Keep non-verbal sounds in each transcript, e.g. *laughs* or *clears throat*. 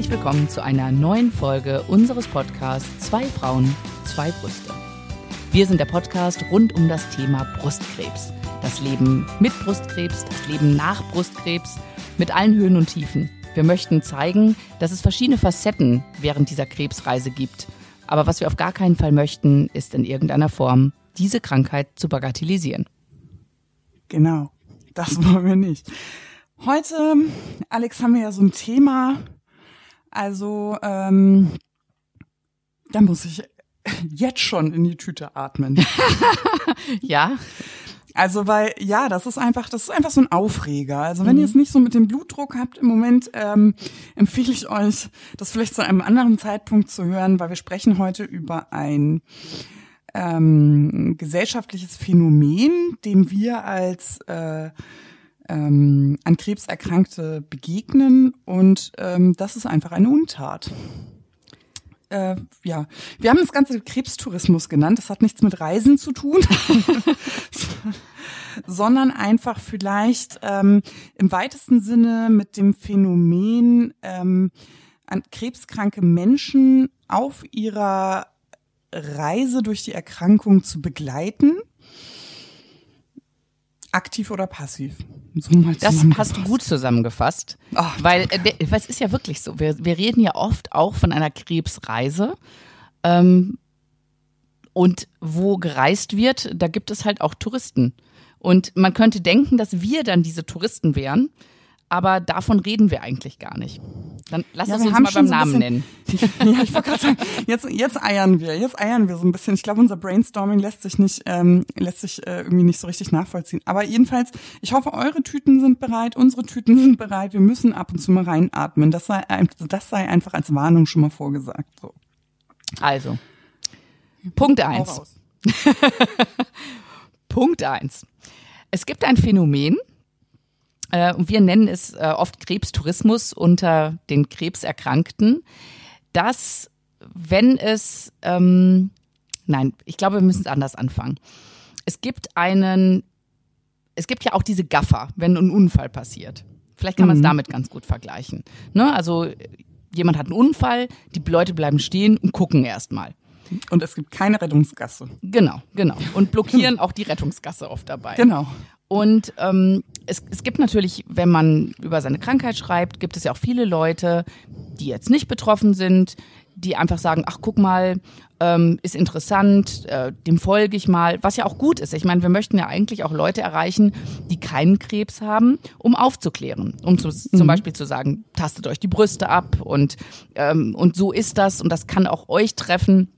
Herzlich willkommen zu einer neuen Folge unseres Podcasts Zwei Frauen, zwei Brüste. Wir sind der Podcast rund um das Thema Brustkrebs. Das Leben mit Brustkrebs, das Leben nach Brustkrebs, mit allen Höhen und Tiefen. Wir möchten zeigen, dass es verschiedene Facetten während dieser Krebsreise gibt. Aber was wir auf gar keinen Fall möchten, ist in irgendeiner Form diese Krankheit zu bagatellisieren. Genau, das *laughs* wollen wir nicht. Heute, Alex, haben wir ja so ein Thema. Also, ähm, da muss ich jetzt schon in die Tüte atmen. *laughs* ja. Also weil ja, das ist einfach, das ist einfach so ein Aufreger. Also wenn mhm. ihr es nicht so mit dem Blutdruck habt im Moment, ähm, empfehle ich euch, das vielleicht zu einem anderen Zeitpunkt zu hören, weil wir sprechen heute über ein ähm, gesellschaftliches Phänomen, dem wir als äh, ähm, an Krebs Erkrankte begegnen und ähm, das ist einfach eine Untat äh, ja, wir haben das Ganze Krebstourismus genannt. Das hat nichts mit Reisen zu tun, *laughs* sondern einfach vielleicht ähm, im weitesten Sinne mit dem Phänomen ähm, an krebskranke Menschen auf ihrer Reise durch die Erkrankung zu begleiten Aktiv oder passiv? So das hast du gut zusammengefasst. Ach, weil äh, es ist ja wirklich so. Wir, wir reden ja oft auch von einer Krebsreise. Ähm, und wo gereist wird, da gibt es halt auch Touristen. Und man könnte denken, dass wir dann diese Touristen wären aber davon reden wir eigentlich gar nicht. Dann lass ja, uns uns mal beim so Namen bisschen, nennen. *laughs* ja, ich wollte gerade sagen, jetzt, jetzt eiern wir, jetzt eiern wir so ein bisschen. Ich glaube, unser Brainstorming lässt sich nicht, ähm, lässt sich äh, irgendwie nicht so richtig nachvollziehen. Aber jedenfalls, ich hoffe, eure Tüten sind bereit, unsere Tüten sind bereit. Wir müssen ab und zu mal reinatmen. Das sei, das sei einfach als Warnung schon mal vorgesagt. So. Also, Punkt eins. *laughs* Punkt eins. Es gibt ein Phänomen, und wir nennen es äh, oft Krebstourismus unter den Krebserkrankten, dass wenn es, ähm, nein, ich glaube, wir müssen es anders anfangen. Es gibt einen, es gibt ja auch diese Gaffer, wenn ein Unfall passiert. Vielleicht kann man es mhm. damit ganz gut vergleichen. Ne? Also jemand hat einen Unfall, die Leute bleiben stehen und gucken erstmal. Und es gibt keine Rettungsgasse. Genau, genau. Und blockieren auch die Rettungsgasse oft dabei. Genau. Und ähm, es, es gibt natürlich, wenn man über seine Krankheit schreibt, gibt es ja auch viele Leute, die jetzt nicht betroffen sind, die einfach sagen, ach guck mal, ähm, ist interessant, äh, dem folge ich mal, was ja auch gut ist. Ich meine, wir möchten ja eigentlich auch Leute erreichen, die keinen Krebs haben, um aufzuklären, um zu, mhm. zum Beispiel zu sagen, tastet euch die Brüste ab und, ähm, und so ist das und das kann auch euch treffen.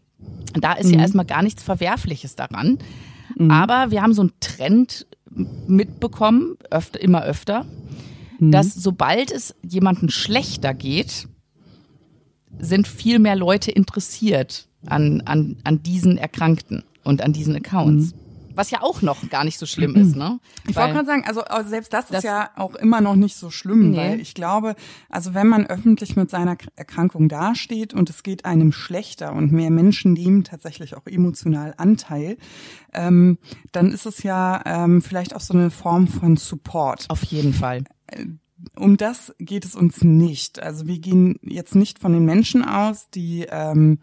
Da ist mhm. ja erstmal gar nichts Verwerfliches daran. Mhm. Aber wir haben so einen Trend mitbekommen, öfter, immer öfter, mhm. dass sobald es jemandem schlechter geht, sind viel mehr Leute interessiert an, an, an diesen Erkrankten und an diesen Accounts. Mhm. Was ja auch noch gar nicht so schlimm ist, ne? Ich wollte gerade sagen, also selbst das, das, ist ja auch immer noch nicht so schlimm, nee. weil ich glaube, also wenn man öffentlich mit seiner Erkrankung dasteht und es geht einem schlechter und mehr Menschen nehmen tatsächlich auch emotional Anteil, ähm, dann ist es ja ähm, vielleicht auch so eine Form von Support. Auf jeden Fall äh, um das geht es uns nicht. Also wir gehen jetzt nicht von den Menschen aus, die ähm,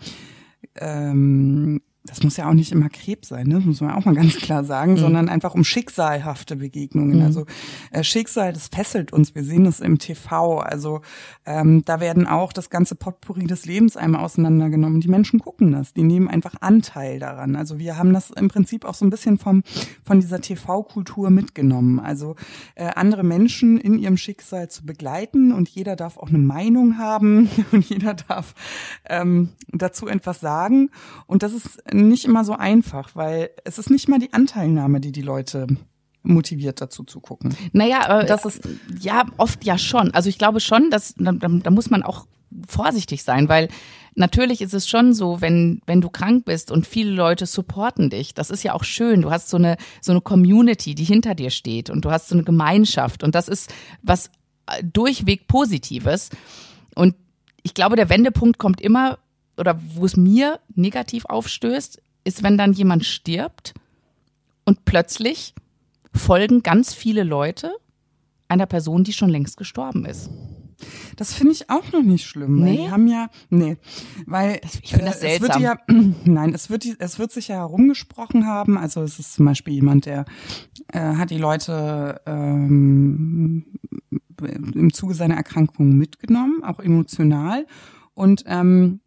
ähm, das muss ja auch nicht immer Krebs sein, ne? muss man auch mal ganz klar sagen, mhm. sondern einfach um schicksalhafte Begegnungen. Mhm. Also äh, Schicksal, das fesselt uns. Wir sehen es im TV. Also ähm, da werden auch das ganze Potpourri des Lebens einmal auseinandergenommen. Die Menschen gucken das, die nehmen einfach Anteil daran. Also wir haben das im Prinzip auch so ein bisschen vom von dieser TV-Kultur mitgenommen. Also äh, andere Menschen in ihrem Schicksal zu begleiten und jeder darf auch eine Meinung haben *laughs* und jeder darf ähm, dazu etwas sagen. Und das ist nicht immer so einfach, weil es ist nicht mal die Anteilnahme, die die Leute motiviert dazu zu gucken. Naja, äh, das ist ja oft ja schon. Also ich glaube schon, dass da, da muss man auch vorsichtig sein, weil natürlich ist es schon so, wenn wenn du krank bist und viele Leute supporten dich, das ist ja auch schön. Du hast so eine so eine Community, die hinter dir steht und du hast so eine Gemeinschaft und das ist was äh, durchweg Positives. Und ich glaube, der Wendepunkt kommt immer, oder wo es mir negativ aufstößt, ist, wenn dann jemand stirbt und plötzlich folgen ganz viele Leute einer Person, die schon längst gestorben ist. Das finde ich auch noch nicht schlimm. Nee? Die haben ja, nee, weil Das- ich finde das äh, es wird seltsam. ja, *clears throat* nein, es wird, es wird sich ja herumgesprochen haben. Also es ist zum Beispiel jemand, der äh, hat die Leute ähm, im Zuge seiner Erkrankung mitgenommen, auch emotional. Und ähm,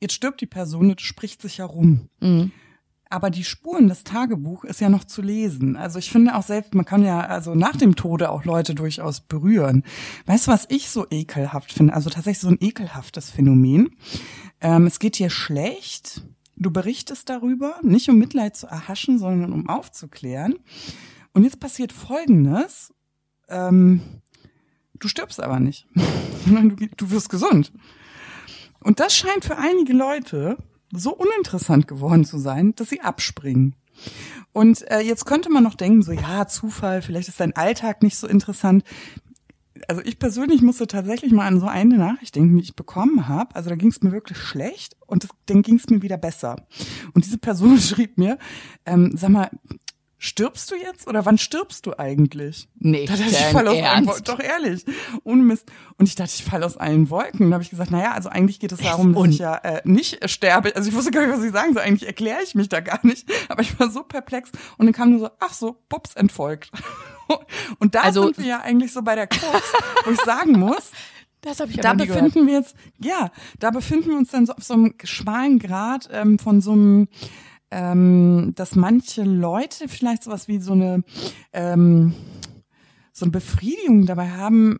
jetzt stirbt die Person, das spricht sich herum. Mhm. Aber die Spuren des Tagebuch ist ja noch zu lesen. Also ich finde auch selbst, man kann ja also nach dem Tode auch Leute durchaus berühren. Weißt du, was ich so ekelhaft finde? Also tatsächlich so ein ekelhaftes Phänomen. Ähm, es geht dir schlecht. Du berichtest darüber, nicht um Mitleid zu erhaschen, sondern um aufzuklären. Und jetzt passiert Folgendes. Ähm, du stirbst aber nicht, *laughs* du, du wirst gesund. Und das scheint für einige Leute so uninteressant geworden zu sein, dass sie abspringen. Und äh, jetzt könnte man noch denken, so ja, Zufall, vielleicht ist dein Alltag nicht so interessant. Also ich persönlich musste tatsächlich mal an so eine Nachricht denken, die ich bekommen habe. Also da ging es mir wirklich schlecht und das, dann ging es mir wieder besser. Und diese Person *laughs* schrieb mir, ähm, sag mal, stirbst du jetzt oder wann stirbst du eigentlich? Nicht Da dachte ich, fall aus allen Wolken. Doch ehrlich. Ohne Mist. Und ich dachte, ich falle aus allen Wolken. Und da habe ich gesagt, naja, also eigentlich geht es darum, dass ich ja äh, nicht sterbe. Also ich wusste gar nicht, was ich sagen soll. Eigentlich erkläre ich mich da gar nicht. *laughs* Aber ich war so perplex. Und dann kam nur so, ach so, Bups entfolgt. *laughs* Und da Also- sind wir ja eigentlich so bei der Kurs, wo ich sagen muss, *laughs* Das habe ich da nie gehört. befinden wir jetzt, ja, da befinden wir uns dann so auf so einem schmalen Grad ähm, von so einem, ähm, dass manche Leute vielleicht sowas wie so eine, ähm, so eine Befriedigung dabei haben,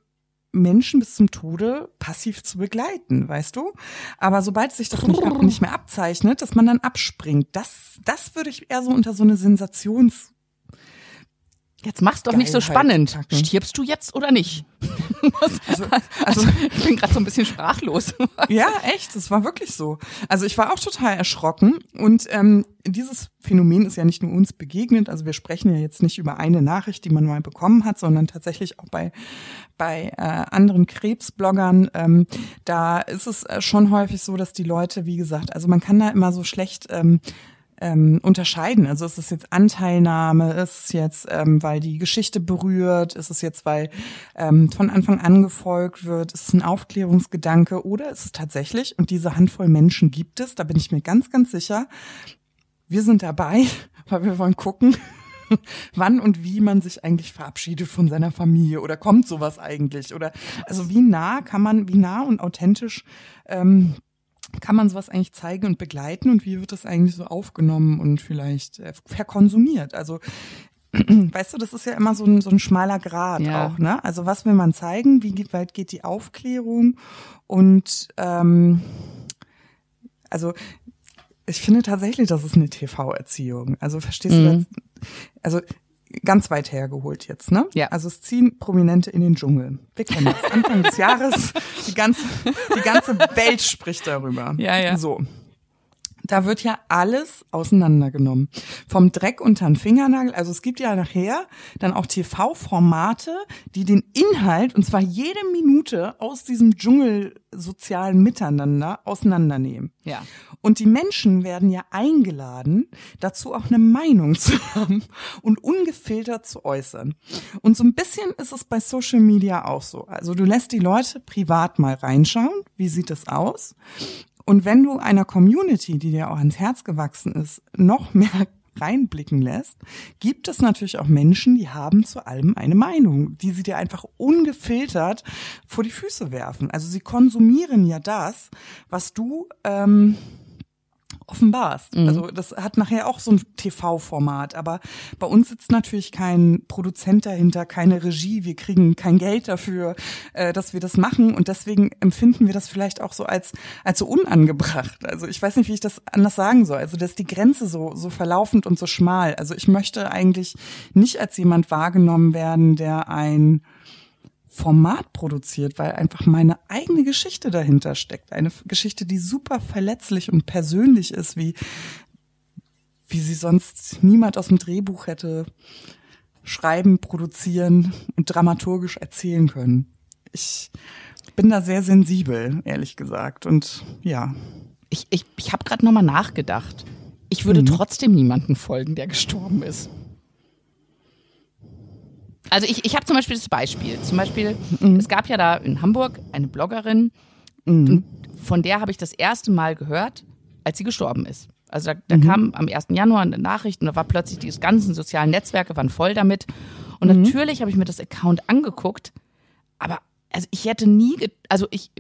Menschen bis zum Tode passiv zu begleiten, weißt du? Aber sobald sich das nicht, ab, nicht mehr abzeichnet, dass man dann abspringt, das, das würde ich eher so unter so eine Sensations Jetzt mach's doch nicht so spannend. packen. Stirbst du jetzt oder nicht? *laughs* Also, Also, ich bin gerade so ein bisschen sprachlos. *laughs* Ja, echt, es war wirklich so. Also ich war auch total erschrocken und ähm, dieses Phänomen ist ja nicht nur uns begegnet. Also wir sprechen ja jetzt nicht über eine Nachricht, die man mal bekommen hat, sondern tatsächlich auch bei bei äh, anderen Krebsbloggern. Ähm, da ist es äh, schon häufig so, dass die Leute, wie gesagt, also man kann da immer so schlecht ähm, ähm, unterscheiden. Also ist es jetzt Anteilnahme, ist es jetzt, ähm, weil die Geschichte berührt, ist es jetzt, weil ähm, von Anfang an gefolgt wird, ist es ein Aufklärungsgedanke oder ist es tatsächlich, und diese Handvoll Menschen gibt es, da bin ich mir ganz, ganz sicher, wir sind dabei, *laughs* weil wir wollen gucken, *laughs* wann und wie man sich eigentlich verabschiedet von seiner Familie oder kommt sowas eigentlich oder also wie nah kann man, wie nah und authentisch ähm, kann man sowas eigentlich zeigen und begleiten und wie wird das eigentlich so aufgenommen und vielleicht äh, verkonsumiert? Also *clears throat* weißt du, das ist ja immer so ein, so ein schmaler Grad Ja. auch, ne? Also was will man zeigen? Wie weit geht die Aufklärung? Und ähm, also ich finde tatsächlich, das ist eine TV-Erziehung. Also verstehst du Mhm. das? Also ganz weit hergeholt jetzt, ne? Ja. Also es ziehen Prominente in den Dschungel. Wir kennen das. Anfang des Jahres, die ganze, die ganze Welt spricht darüber. Ja, ja. So. Da wird ja alles auseinandergenommen. Vom Dreck unter den Fingernagel. Also es gibt ja nachher dann auch TV-Formate, die den Inhalt, und zwar jede Minute aus diesem Dschungelsozialen Miteinander auseinandernehmen. Ja. Und die Menschen werden ja eingeladen, dazu auch eine Meinung zu *laughs* haben und ungefiltert zu äußern. Und so ein bisschen ist es bei Social Media auch so. Also du lässt die Leute privat mal reinschauen, wie sieht es aus? Und wenn du einer Community, die dir auch ans Herz gewachsen ist, noch mehr *laughs* reinblicken lässt, gibt es natürlich auch Menschen, die haben zu allem eine Meinung, die sie dir einfach ungefiltert vor die Füße werfen. Also sie konsumieren ja das, was du ähm, offenbarst. Also das hat nachher auch so ein TV-Format, aber bei uns sitzt natürlich kein Produzent dahinter, keine Regie, wir kriegen kein Geld dafür, äh, dass wir das machen und deswegen empfinden wir das vielleicht auch so als als so unangebracht. Also ich weiß nicht, wie ich das anders sagen soll. Also dass die Grenze so so verlaufend und so schmal. Also ich möchte eigentlich nicht als jemand wahrgenommen werden, der ein Format produziert, weil einfach meine eigene Geschichte dahinter steckt. Eine Geschichte, die super verletzlich und persönlich ist, wie, wie sie sonst niemand aus dem Drehbuch hätte schreiben, produzieren und dramaturgisch erzählen können. Ich bin da sehr sensibel, ehrlich gesagt. Und ja, Ich, ich, ich habe gerade nochmal nachgedacht. Ich würde Mhm. trotzdem niemanden folgen, der gestorben ist. Also ich, ich habe zum Beispiel das Beispiel. Zum Beispiel, Mhm. es gab ja da in Hamburg eine Bloggerin, und von der habe ich das erste Mal gehört, als sie gestorben ist. Also da, da kam am 1. Januar eine Nachricht und da war plötzlich die ganzen sozialen Netzwerke waren voll damit. Und natürlich habe ich mir das Account angeguckt, aber also ich hätte nie, also ich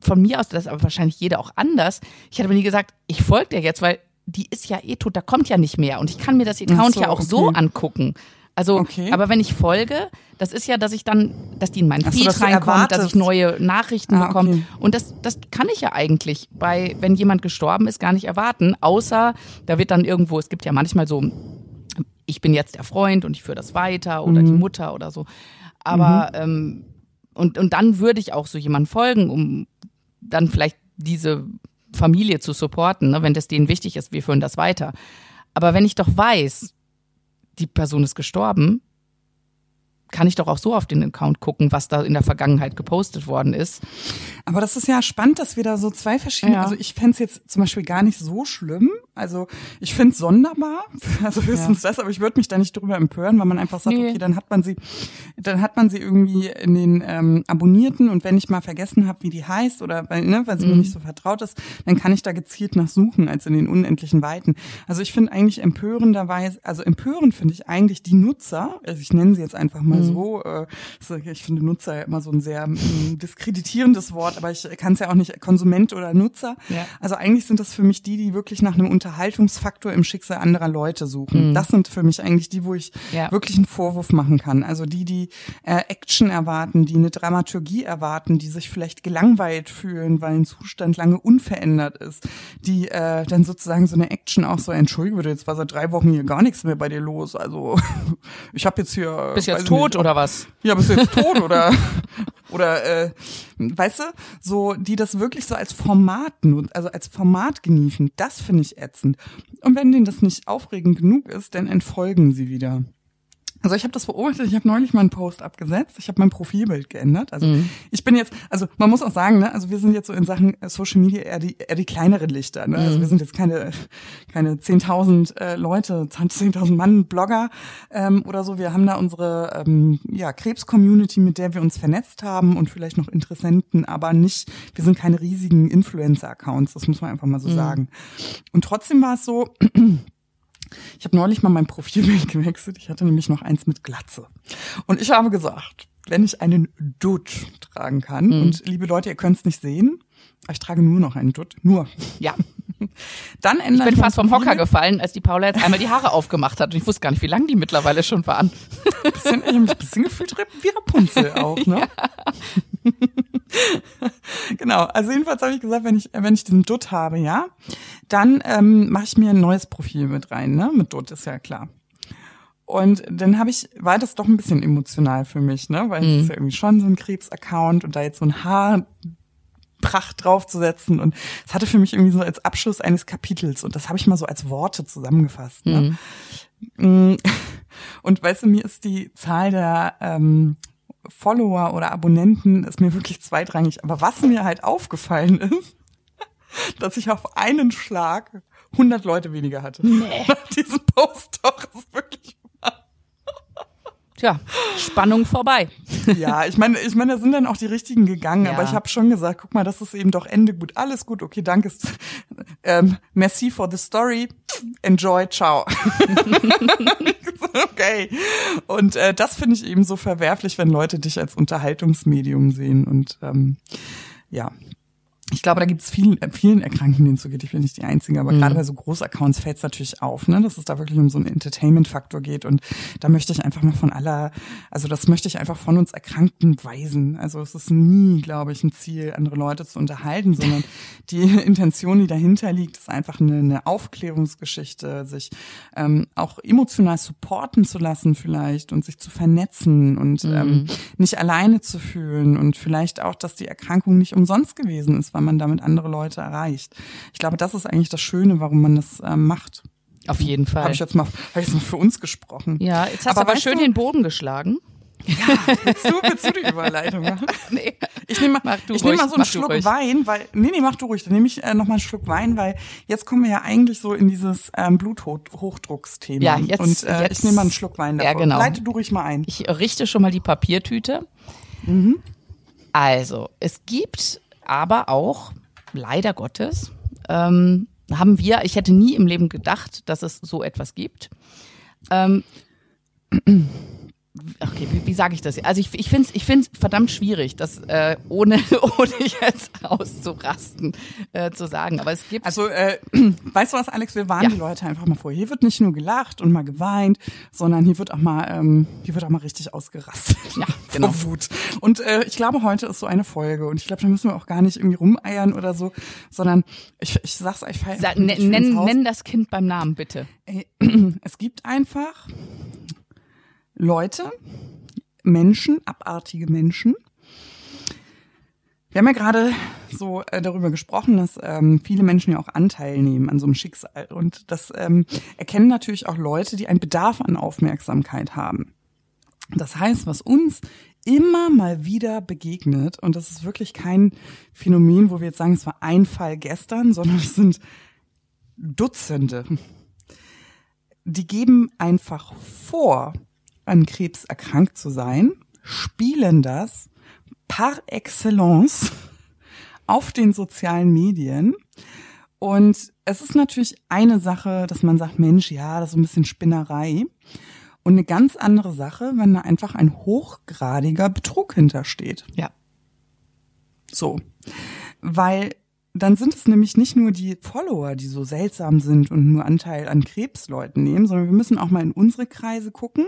von mir aus, das ist aber wahrscheinlich jeder auch anders, ich hätte aber nie gesagt, ich folge der jetzt, weil die ist ja eh tot, da kommt ja nicht mehr und ich kann mir das Account so, ja auch so okay. angucken. Also, Okay. aber wenn ich folge, das ist ja, dass ich dann, dass die in meinen so, Feed dass du reinkommt, dass ich neue Nachrichten Ah, bekomme. okay. Und das, das kann ich ja eigentlich bei, wenn jemand gestorben ist, gar nicht erwarten, außer da wird dann irgendwo, es gibt ja manchmal so, ich bin jetzt der Freund und ich führe das weiter oder Mhm. die Mutter oder so. Aber ähm, und, und dann würde ich auch so jemandem folgen, um dann vielleicht diese Familie zu supporten, ne, wenn das denen wichtig ist, wir führen das weiter. Aber wenn ich doch weiß, die Person ist gestorben, kann ich doch auch so auf den Account gucken, was da in der Vergangenheit gepostet worden ist. Aber das ist ja spannend, dass wir da so zwei verschiedene, Ja. also ich fänd's jetzt zum Beispiel gar nicht so schlimm. Also ich find's sonderbar, *laughs* also höchstens das, aber ich würde mich da nicht drüber empören, weil man einfach sagt, Nee. okay, dann hat man sie, dann hat man sie irgendwie in den ähm, Abonnierten und wenn ich mal vergessen habe, wie die heißt oder weil, ne, weil sie Mhm. mir nicht so vertraut ist, dann kann ich da gezielt nach suchen, als in den unendlichen Weiten. Also ich finde eigentlich empörenderweise, also empörend finde ich eigentlich die Nutzer, also ich nenne sie jetzt einfach mal Mhm. So, äh, ich finde Nutzer ja immer so ein sehr mm, diskreditierendes Wort, aber ich kann es ja auch nicht Konsument oder Nutzer. Ja. Also eigentlich sind das für mich die, die wirklich nach einem Unterhaltungsfaktor im Schicksal anderer Leute suchen. Das sind für mich eigentlich die, wo ich Mhm. Ja. wirklich einen Vorwurf machen kann. Also die, die äh, Action erwarten, die eine Dramaturgie erwarten, die sich vielleicht gelangweilt fühlen, weil ein Zustand lange unverändert ist, die äh, dann sozusagen so eine Action auch so entschuldige, jetzt war seit drei Wochen hier gar nichts mehr bei dir los. Also *laughs* ich habe jetzt hier Bist weiß jetzt ich tot oder was? ja, bist du jetzt tot oder *laughs* oder äh, weißt du, so die das wirklich so als Format nut- also als Format genießen, das finde ich ätzend. Und wenn denen das nicht aufregend genug ist, dann entfolgen sie wieder. Also ich habe das beobachtet, ich habe neulich mal einen Post abgesetzt, ich habe mein Profilbild geändert. Also Mhm. ich bin jetzt, also man muss auch sagen, ne, also wir sind jetzt so in Sachen äh, Social Media eher die, eher die kleineren Lichter. Ne? Mhm. Also wir sind jetzt keine, keine 10.000 äh, Leute, 10.000 Mann Blogger ähm, oder so. Wir haben da unsere ähm, ja, Krebs-Community, mit der wir uns vernetzt haben und vielleicht noch Interessenten, aber nicht, wir sind keine riesigen Influencer-Accounts, das muss man einfach mal so sagen. Und trotzdem war es so, *clears throat* ich habe neulich mal mein Profilbild *laughs* gewechselt. Ich hatte nämlich noch eins mit Glatze. Und ich habe gesagt, wenn ich einen Dutt tragen kann, und liebe Leute, ihr könnt es nicht sehen, ich trage nur noch einen Dutt, nur. Ja. *laughs* Dann Ich ändere bin fast vom Hocker gefallen, als die Paula jetzt einmal die Haare *laughs* aufgemacht hat. Und ich wusste gar nicht, wie lang die mittlerweile schon waren. bisschen, ich hab mich ein bisschen gefühlt wie Rapunzel auch, ne? *laughs* genau, also jedenfalls habe ich gesagt, wenn ich, wenn ich diesen Dutt habe, ja, dann ähm, mache ich mir ein neues Profil mit rein, ne? Mit Dutt, ist ja klar. Und dann habe ich, war das doch ein bisschen emotional für mich, ne? Weil es ist ja irgendwie schon so ein Krebs-Account und da jetzt so ein Haar Pracht draufzusetzen und es hatte für mich irgendwie so als Abschluss eines Kapitels und das habe ich mal so als Worte zusammengefasst. Ne? Mm. *laughs* Und weißt du, mir ist die Zahl der ähm, Follower oder Abonnenten ist mir wirklich zweitrangig. Aber was mir halt aufgefallen ist, *laughs* dass ich auf einen Schlag 100 Leute weniger hatte. Nee. *laughs* Nach diesem Post doch, ist wirklich wahr. *laughs* Tja, Spannung vorbei. Ja, ich meine, ich meine, da sind dann auch die richtigen gegangen, Ja. aber ich habe schon gesagt, guck mal, das ist eben doch Ende gut, alles gut, okay, danke. Ähm, merci for the story, enjoy, ciao. *laughs* okay. Und äh, das finde ich eben so verwerflich, wenn Leute dich als Unterhaltungsmedium sehen und ähm, ja. Ich glaube, da gibt es vielen, äh, vielen Erkrankten, denen es so geht. Ich bin nicht die Einzige, aber gerade bei so Großaccounts fällt es natürlich auf, ne, dass es da wirklich um so einen Entertainment-Faktor geht. Und da möchte ich einfach mal von aller, also das möchte ich einfach von uns Erkrankten weisen. Also es ist nie, glaube ich, ein Ziel, andere Leute zu unterhalten, sondern *laughs* die Intention, die dahinter liegt, ist einfach eine, eine Aufklärungsgeschichte, sich ähm, auch emotional supporten zu lassen vielleicht und sich zu vernetzen und ähm, nicht alleine zu fühlen und vielleicht auch, dass die Erkrankung nicht umsonst gewesen ist, weil man damit andere Leute erreicht. Ich glaube, das ist eigentlich das Schöne, warum man das ähm, macht. Auf jeden Fall. Habe ich jetzt mal, hab ich jetzt mal für uns gesprochen. ja, jetzt hast Aber du aber schön du- den Boden geschlagen. Ja, willst du, willst du die Überleitung machen? *laughs* nee. Ich nehme mal, ich nehm mal so einen Schluck ruhig. Wein, weil, nee, nee, mach du ruhig. Dann nehme ich äh, noch mal einen Schluck Wein, weil jetzt kommen wir ja eigentlich so in dieses ähm, Bluthochdrucksthema. Ja, jetzt- Und äh, jetzt- ich nehme mal einen Schluck Wein Ja, davor. genau. Leite du ruhig mal ein. Ich richte schon mal die Papiertüte. Also, es gibt aber auch, leider Gottes, ähm, haben wir, ich hätte nie im Leben gedacht, dass es so etwas gibt. Ähm, okay, wie, wie sage ich das? Also ich, ich finde es ich find's verdammt schwierig, das äh, ohne, *laughs* ohne jetzt auszurasten äh, zu sagen. Aber es gibt Also, äh, weißt du was, Alex, wir warnen Ja. die Leute einfach mal vor. Hier wird nicht nur gelacht und mal geweint, sondern hier wird auch mal, ähm, hier wird auch mal richtig ausgerastet. Ja, *laughs* genau. Vor Wut. Und äh, ich glaube, heute ist so eine Folge und ich glaube, da müssen wir auch gar nicht irgendwie rumeiern oder so, sondern ich, ich sag's euch, Sa nenn, nenn, das Kind beim Namen, bitte. *clears throat* Es gibt einfach Leute, Menschen, abartige Menschen. Wir haben ja gerade so äh, darüber gesprochen, dass ähm, viele Menschen ja auch Anteil nehmen an so einem Schicksal. Und das ähm, erkennen natürlich auch Leute, die einen Bedarf an Aufmerksamkeit haben. Das heißt, was uns immer mal wieder begegnet, und das ist wirklich kein Phänomen, wo wir jetzt sagen, es war ein Fall gestern, sondern es sind Dutzende, die geben einfach vor, an Krebs erkrankt zu sein, spielen das par excellence auf den sozialen Medien. Und es ist natürlich eine Sache, dass man sagt, Mensch, ja, das ist ein bisschen Spinnerei. Und eine ganz andere Sache, wenn da einfach ein hochgradiger Betrug hintersteht. Ja. So. Weil dann sind es nämlich nicht nur die Follower, die so seltsam sind und nur Anteil an Krebsleuten nehmen, sondern wir müssen auch mal in unsere Kreise gucken,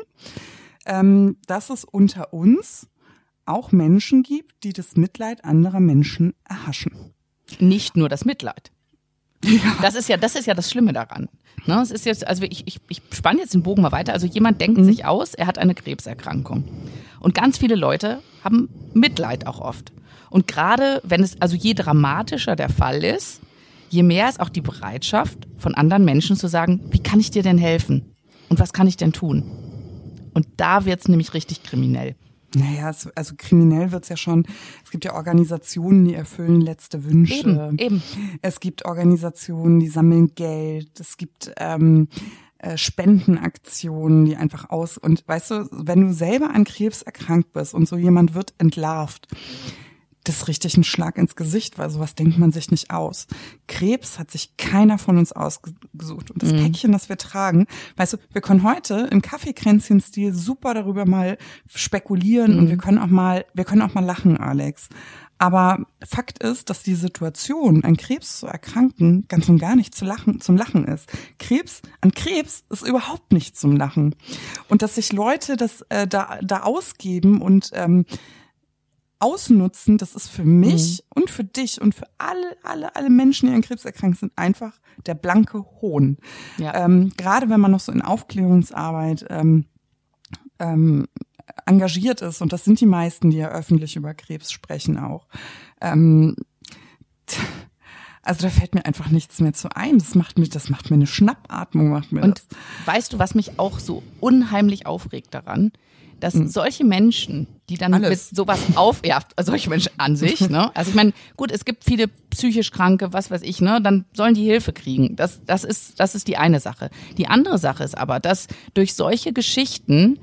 ähm, dass es unter uns auch Menschen gibt, die das Mitleid anderer Menschen erhaschen. nicht nur das Mitleid. Das ist ja, das ist ja das Schlimme daran. Ne, es ist jetzt, also ich, ich, ich spanne jetzt den Bogen mal weiter. Also jemand denkt sich aus, er hat eine Krebserkrankung. Und ganz viele Leute haben Mitleid auch oft. Und gerade wenn es, also je dramatischer der Fall ist, je mehr ist auch die Bereitschaft von anderen Menschen zu sagen, wie kann ich dir denn helfen? Und was kann ich denn tun? Und da wird's nämlich richtig kriminell. Naja, es, also kriminell wird's ja schon. Es gibt ja Organisationen, die erfüllen letzte Wünsche. Eben, eben. Es gibt Organisationen, die sammeln Geld. Es gibt ähm, äh, Spendenaktionen, die einfach aus. Und weißt du, wenn du selber an Krebs erkrankt bist und so jemand wird entlarvt, das ist richtig ein Schlag ins Gesicht, weil sowas denkt man sich nicht aus. Krebs hat sich keiner von uns ausgesucht. Und das Päckchen, das wir tragen, weißt du, wir können heute im Kaffeekränzchen-Stil super darüber mal spekulieren und wir können auch mal, wir können auch mal lachen, Alex. Aber Fakt ist, dass die Situation, an Krebs zu erkranken, ganz und gar nicht zu lachen, zum Lachen ist. Krebs, an Krebs ist überhaupt nicht zum Lachen. Und dass sich Leute das äh, da, da ausgeben und ähm, ausnutzen, das ist für mich und für dich und für alle, alle, alle Menschen, die an Krebs erkrankt sind, einfach der blanke Hohn. Ja. Ähm, gerade wenn man noch so in Aufklärungsarbeit ähm, ähm, engagiert ist, und das sind die meisten, die ja öffentlich über Krebs sprechen auch. Ähm, also da fällt mir einfach nichts mehr zu ein. Das macht mir, das macht mir eine Schnappatmung, macht mir Und das. weißt du, was mich auch so unheimlich aufregt daran? Dass solche Menschen, die dann Alles. mit sowas auf, ja, solche Menschen an sich, *laughs* ne? Also ich meine, gut, es gibt viele psychisch Kranke, was weiß ich, ne? Dann sollen die Hilfe kriegen. Das, das ist, das ist die eine Sache. Die andere Sache ist aber, dass durch solche Geschichten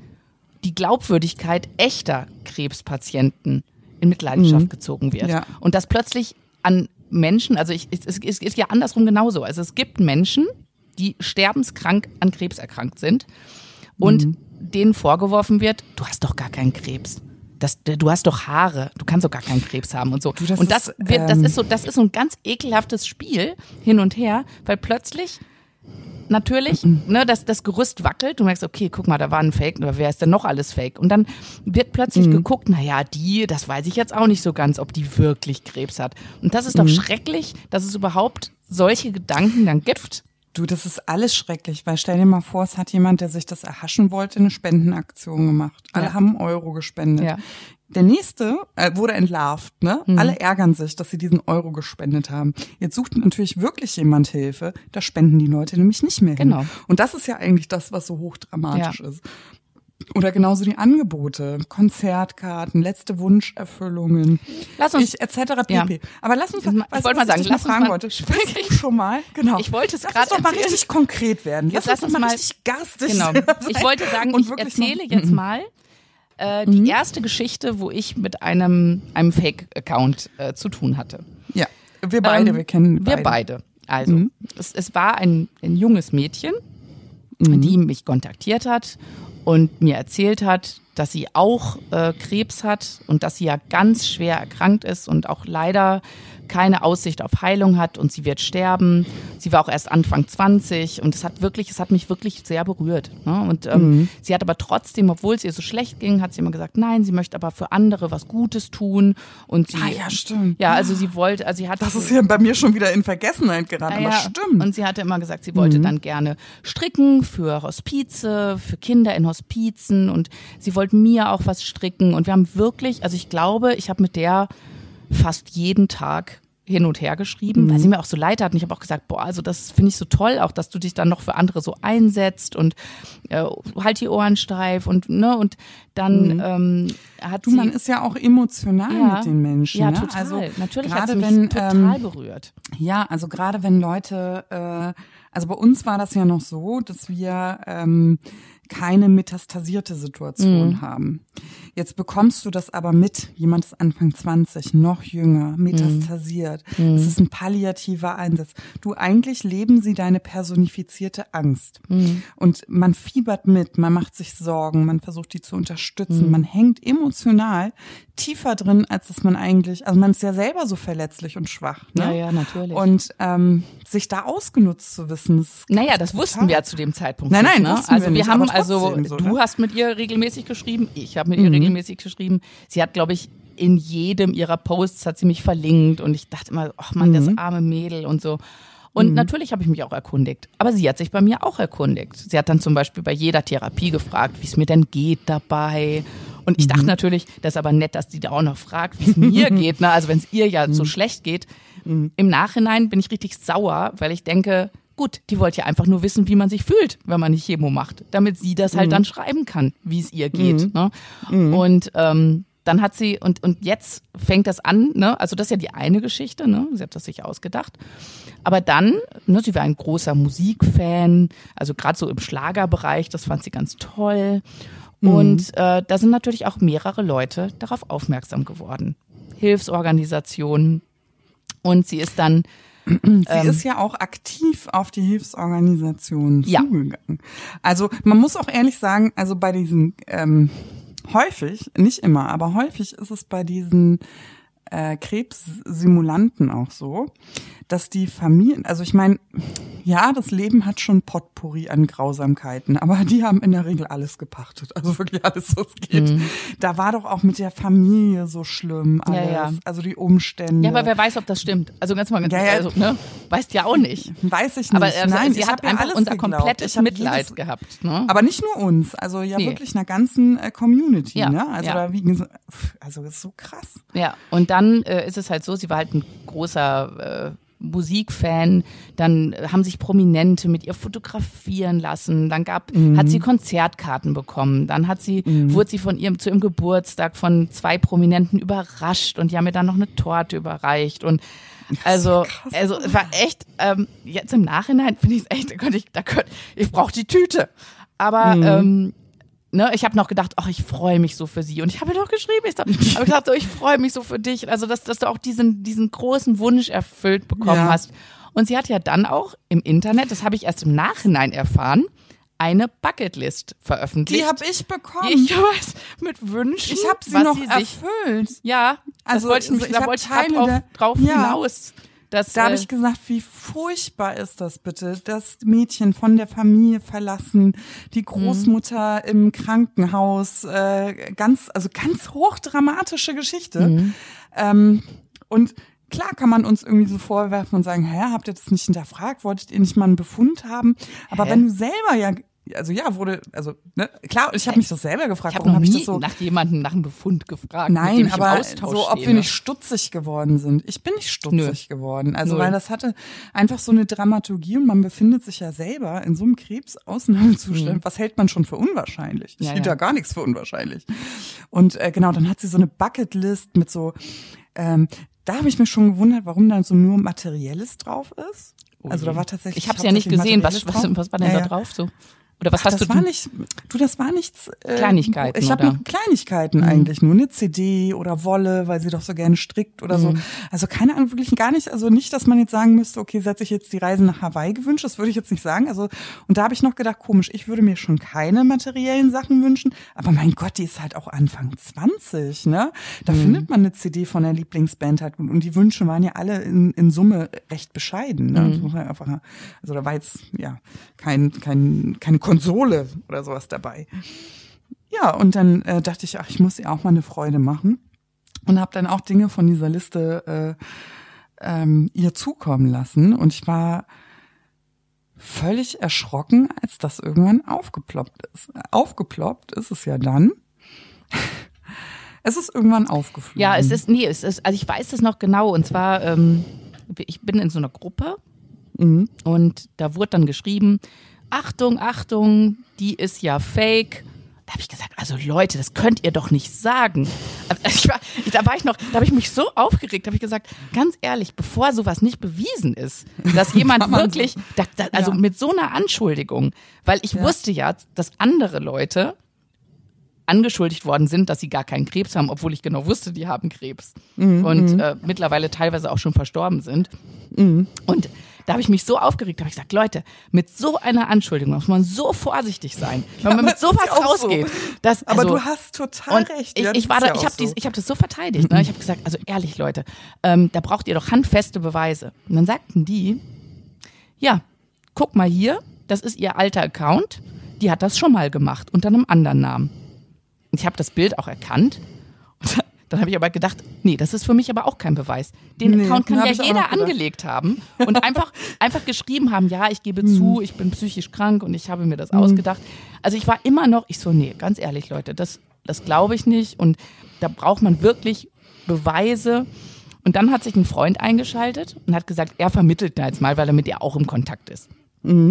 die Glaubwürdigkeit echter Krebspatienten in Mitleidenschaft gezogen wird. Ja. Und dass plötzlich an Menschen, also ich, es, es es ist ja andersrum genauso. Also es gibt Menschen, die sterbenskrank an Krebs erkrankt sind und Mhm. Denen vorgeworfen wird, du hast doch gar keinen Krebs. Das, du hast doch Haare, du kannst doch gar keinen Krebs haben und so. das und das ist, wird, das ähm, ist so, das ist so ein ganz ekelhaftes Spiel hin und her, weil plötzlich natürlich, ne, das, das Gerüst wackelt, du merkst, okay, guck mal, da war ein Fake, aber wer ist denn noch alles Fake? Und dann wird plötzlich geguckt, na ja, die, das weiß ich jetzt auch nicht so ganz, ob die wirklich Krebs hat. Und das ist doch schrecklich, dass es überhaupt solche Gedanken dann gibt. Du, das ist alles schrecklich, weil stell dir mal vor, es hat jemand, der sich das erhaschen wollte, eine Spendenaktion gemacht. Alle Ja. haben Euro gespendet. Ja. Der nächste äh, wurde entlarvt, ne? Mhm. Alle ärgern sich, dass sie diesen Euro gespendet haben. Jetzt sucht natürlich wirklich jemand Hilfe, da spenden die Leute nämlich nicht mehr hin. Genau. Und das ist ja eigentlich das, was so hochdramatisch ist. Oder genauso die Angebote, Konzertkarten, letzte Wunscherfüllungen, Lass uns, ich, etc. pp. Ja. Aber lass uns, Ich wollte mal was sagen, lass uns fragen mal- wollte. *laughs* Schon mal? Genau. Ich wollte es gerade doch mal erzählen. richtig konkret werden. Jetzt lass lass uns uns mal richtig garstig Genau. *laughs* Ich wollte sagen, Und ich erzähle noch- jetzt mal äh, die erste Geschichte, wo ich mit einem, einem Fake-Account äh, zu tun hatte. Ja, wir beide, Ähm, wir kennen Wir beide. beide. Also, Mhm. es, es war ein, ein junges Mädchen, Mhm. die mich kontaktiert hat und mir erzählt hat, dass sie auch äh, Krebs hat und dass sie ja ganz schwer erkrankt ist und auch leider keine Aussicht auf Heilung hat und sie wird sterben. Sie war auch erst Anfang 20 und es hat wirklich, es hat mich wirklich sehr berührt. Ne? Und ähm, Mhm. sie hat aber trotzdem, obwohl es ihr so schlecht ging, hat sie immer gesagt, nein, sie möchte aber für andere was Gutes tun und sie, Ah ja, stimmt. ja, also sie wollte, also sie hat Das ist ja bei mir schon wieder in Vergessenheit geraten, ja, aber stimmt. Mhm. Und sie hatte immer gesagt, sie wollte dann gerne stricken für Hospize, für Kinder in Hospizen und sie wollte mir auch was stricken. Und wir haben wirklich, also ich glaube, ich habe mit der fast jeden Tag hin und her geschrieben, Mhm. weil sie mir auch so leid hat. Und ich habe auch gesagt, boah, also das finde ich so toll, auch dass du dich dann noch für andere so einsetzt und äh, halt die Ohren steif und ne und dann ähm, hat Mhm. du, sie man ist ja auch emotional ja, mit den Menschen. ja ne? total. Also Natürlich hat sie mich wenn total ähm, berührt. Ja, also gerade wenn Leute, äh, also bei uns war das ja noch so, dass wir ähm, keine metastasierte Situation Mhm. haben. Jetzt bekommst du das aber mit, jemand ist Anfang 20, noch jünger, metastasiert. Mhm. Es ist ein palliativer Einsatz. Du, eigentlich leben sie deine personifizierte Angst. Mhm. Und man fiebert mit, man macht sich Sorgen, man versucht die zu Mhm. Unterstützen, man hängt emotional tiefer drin, als dass man eigentlich, also man ist ja selber so verletzlich und schwach. Ne? Ja, ja, natürlich. Und ähm, sich da ausgenutzt zu wissen, das Naja, das wussten total- wir ja zu dem Zeitpunkt Nein, nicht. nein, ne? wussten Also wir nicht, haben also, so, du ne? Mhm. hast mit ihr regelmäßig geschrieben, ich habe mit ihr regelmäßig geschrieben. Sie hat, glaube ich, in jedem ihrer Posts hat sie mich verlinkt und ich dachte immer, ach man, Mhm. das arme Mädel und so. Und natürlich habe ich mich auch erkundigt. Aber sie hat sich bei mir auch erkundigt. Sie hat dann zum Beispiel bei jeder Therapie gefragt, wie es mir denn geht dabei. Und ich dachte Mhm. natürlich, das ist aber nett, dass die da auch noch fragt, wie es mir *laughs* geht. Ne? Also wenn es ihr ja so Mhm. schlecht geht. Im Nachhinein bin ich richtig sauer, weil ich denke, gut, die wollte ja einfach nur wissen, wie man sich fühlt, wenn man eine Chemo macht, damit sie das Mhm. halt dann schreiben kann, wie es ihr geht. Ne? Und ähm, dann hat sie, und, und jetzt fängt das an, ne? also das ist ja die eine Geschichte, ne? sie hat das sich ausgedacht. Aber dann, ne, sie war ein großer Musikfan, also gerade so im Schlagerbereich, das fand sie ganz toll. Und äh, da sind natürlich auch mehrere Leute darauf aufmerksam geworden. Hilfsorganisationen. Und sie ist dann Sie ist ja auch aktiv auf die Hilfsorganisationen Ja. zugegangen. Also man muss auch ehrlich sagen, also bei diesen ähm, häufig, nicht immer, aber häufig ist es bei diesen äh, Krebssimulanten auch so, dass die Familien, also ich meine, ja, das Leben hat schon Potpourri an Grausamkeiten, aber die haben in der Regel alles gepachtet, also wirklich alles, was geht. Mhm. Da war doch auch mit der Familie so schlimm alles, Ja, ja. also die Umstände. Ja, aber wer weiß, ob das stimmt. Also ganz mal, ganz, Ja, ja. also, ne, weißt ja auch nicht. Weiß ich nicht. Aber also, Nein, sie hat einfach alles unser geglaubt. komplettes Mitleid jedes- gehabt. Ne? Aber nicht nur uns, also ja Nee. wirklich einer ganzen äh, Community, ne? Also da wie gesagt, pff, also das ist so krass. Ja, und dann äh, ist es halt so, sie war halt ein großer äh, Musikfan, dann äh, haben sich Prominente mit ihr fotografieren lassen, dann gab, hat sie Konzertkarten bekommen, dann hat sie, wurde sie von ihrem, zu ihrem Geburtstag von zwei Prominenten überrascht und die haben ihr dann noch eine Torte überreicht. Und also, krass. also es war echt, ähm, jetzt im Nachhinein finde ich es echt, da könnte ich, da könnte, ich brauche die Tüte. Aber ähm, ne, ich habe noch gedacht, ach, ich freue mich so für sie. Und ich habe ihr doch geschrieben, ich habe gedacht, oh, ich *laughs* freue mich so für dich. Also, dass, dass du auch diesen, diesen großen Wunsch erfüllt bekommen Ja. hast. Und sie hat ja dann auch im Internet, das habe ich erst im Nachhinein erfahren, eine Bucketlist veröffentlicht. Die habe ich bekommen. ich weiß, mit Wünschen. Ich habe sie noch sie sich, erfüllt. Ja, Also, wollte ich, mich, ich da wollte ich drauf, drauf Ja. hinaus. Dass, Da habe äh, ich gesagt, wie furchtbar ist das bitte, das Mädchen von der Familie verlassen, die Großmutter im Krankenhaus, äh, ganz, also ganz hochdramatische Geschichte. Ähm, und klar kann man uns irgendwie so vorwerfen und sagen, hä, habt ihr das nicht hinterfragt? Wolltet ihr nicht mal einen Befund haben? Aber Hä? wenn du selber ja also ja, wurde, also ne, klar, ich habe mich das selber gefragt, Ich habe warum habe ich das so nach jemandem nach einem Befund gefragt. mit dem Nein, aber so, ob wir nicht stutzig geworden sind. Ich bin nicht stutzig geworden. Also, Null. weil das hatte einfach so eine Dramaturgie und man befindet sich ja selber in so einem Krebsausnahmezustand. Was hält man schon für unwahrscheinlich? Ich Mhm. Ja, hielt ja. da gar nichts für unwahrscheinlich. Und äh, genau, dann hat sie so eine Bucketlist mit so, ähm, da habe ich mich schon gewundert, warum da so nur Materielles drauf ist. Also da war tatsächlich. Ich habe es ja nicht gesehen. Was, was, was war denn Ja, da drauf so? Oder was Ach, hast das du? war nicht, du, das war nichts. Äh, Kleinigkeiten, Ich habe noch Kleinigkeiten eigentlich, nur eine CD oder Wolle, weil sie doch so gerne strickt oder so. Also keine Ahnung, wirklich gar nicht. Also nicht, dass man jetzt sagen müsste, okay, sie hat sich jetzt die Reise nach Hawaii gewünscht. Das würde ich jetzt nicht sagen. Also und da habe ich noch gedacht, komisch, ich würde mir schon keine materiellen Sachen wünschen. Aber mein Gott, die ist halt auch Anfang 20, ne? Da findet man eine CD von der Lieblingsband halt und die Wünsche waren ja alle in, in Summe recht bescheiden. Ne? Einfach, also da war jetzt ja kein, kein, keine Konsole oder sowas dabei. Ja, und dann äh, dachte ich, ach, ich muss ihr auch mal eine Freude machen und habe dann auch Dinge von dieser Liste äh, ähm, ihr zukommen lassen und ich war völlig erschrocken, als das irgendwann aufgeploppt ist. Aufgeploppt ist es ja dann. es ist irgendwann aufgeflogen. Ja, es ist, nee, es ist, also ich weiß es noch genau. Und zwar, ähm, ich bin in so einer Gruppe Mhm. und da wurde dann geschrieben, Achtung, Achtung, die ist ja fake. Da habe ich gesagt, also Leute, das könnt ihr doch nicht sagen. Also ich war, da war ich noch, da habe ich mich so aufgeregt, habe ich gesagt, ganz ehrlich, bevor sowas nicht bewiesen ist, dass *laughs* jemand wirklich, da, da, also Ja. mit so einer Anschuldigung, weil ich Ja. wusste ja, dass andere Leute angeschuldigt worden sind, dass sie gar keinen Krebs haben, obwohl ich genau wusste, die haben Krebs Mhm, und äh, mittlerweile teilweise auch schon verstorben sind. Mhm. Und da habe ich mich so aufgeregt, da habe ich gesagt, Leute, mit so einer Anschuldigung muss man so vorsichtig sein, wenn man aber mit sowas ja rausgeht. so. Das, Aber also, du hast total recht. Ich, ja, ich war ist da, ja ich habe so. ich habe das so verteidigt. Ne? Ich habe gesagt, also ehrlich, Leute, ähm, da braucht ihr doch handfeste Beweise. Und dann sagten die, ja, guck mal hier, das ist ihr alter Account. Die hat das schon mal gemacht unter einem anderen Namen. Und ich habe das Bild auch erkannt. Dann habe ich aber gedacht, nee, das ist für mich aber auch kein Beweis. Den Nee, Account kann ja jeder angelegt haben und einfach, *laughs* einfach geschrieben haben, ja, ich gebe zu, ich bin psychisch krank und ich habe mir das ausgedacht. Also ich war immer noch, ich so, nee, ganz ehrlich, Leute, das, das glaube ich nicht. Und da braucht man wirklich Beweise. Und dann hat sich ein Freund eingeschaltet und hat gesagt, er vermittelt da jetzt mal, weil er mit ihr auch im Kontakt ist.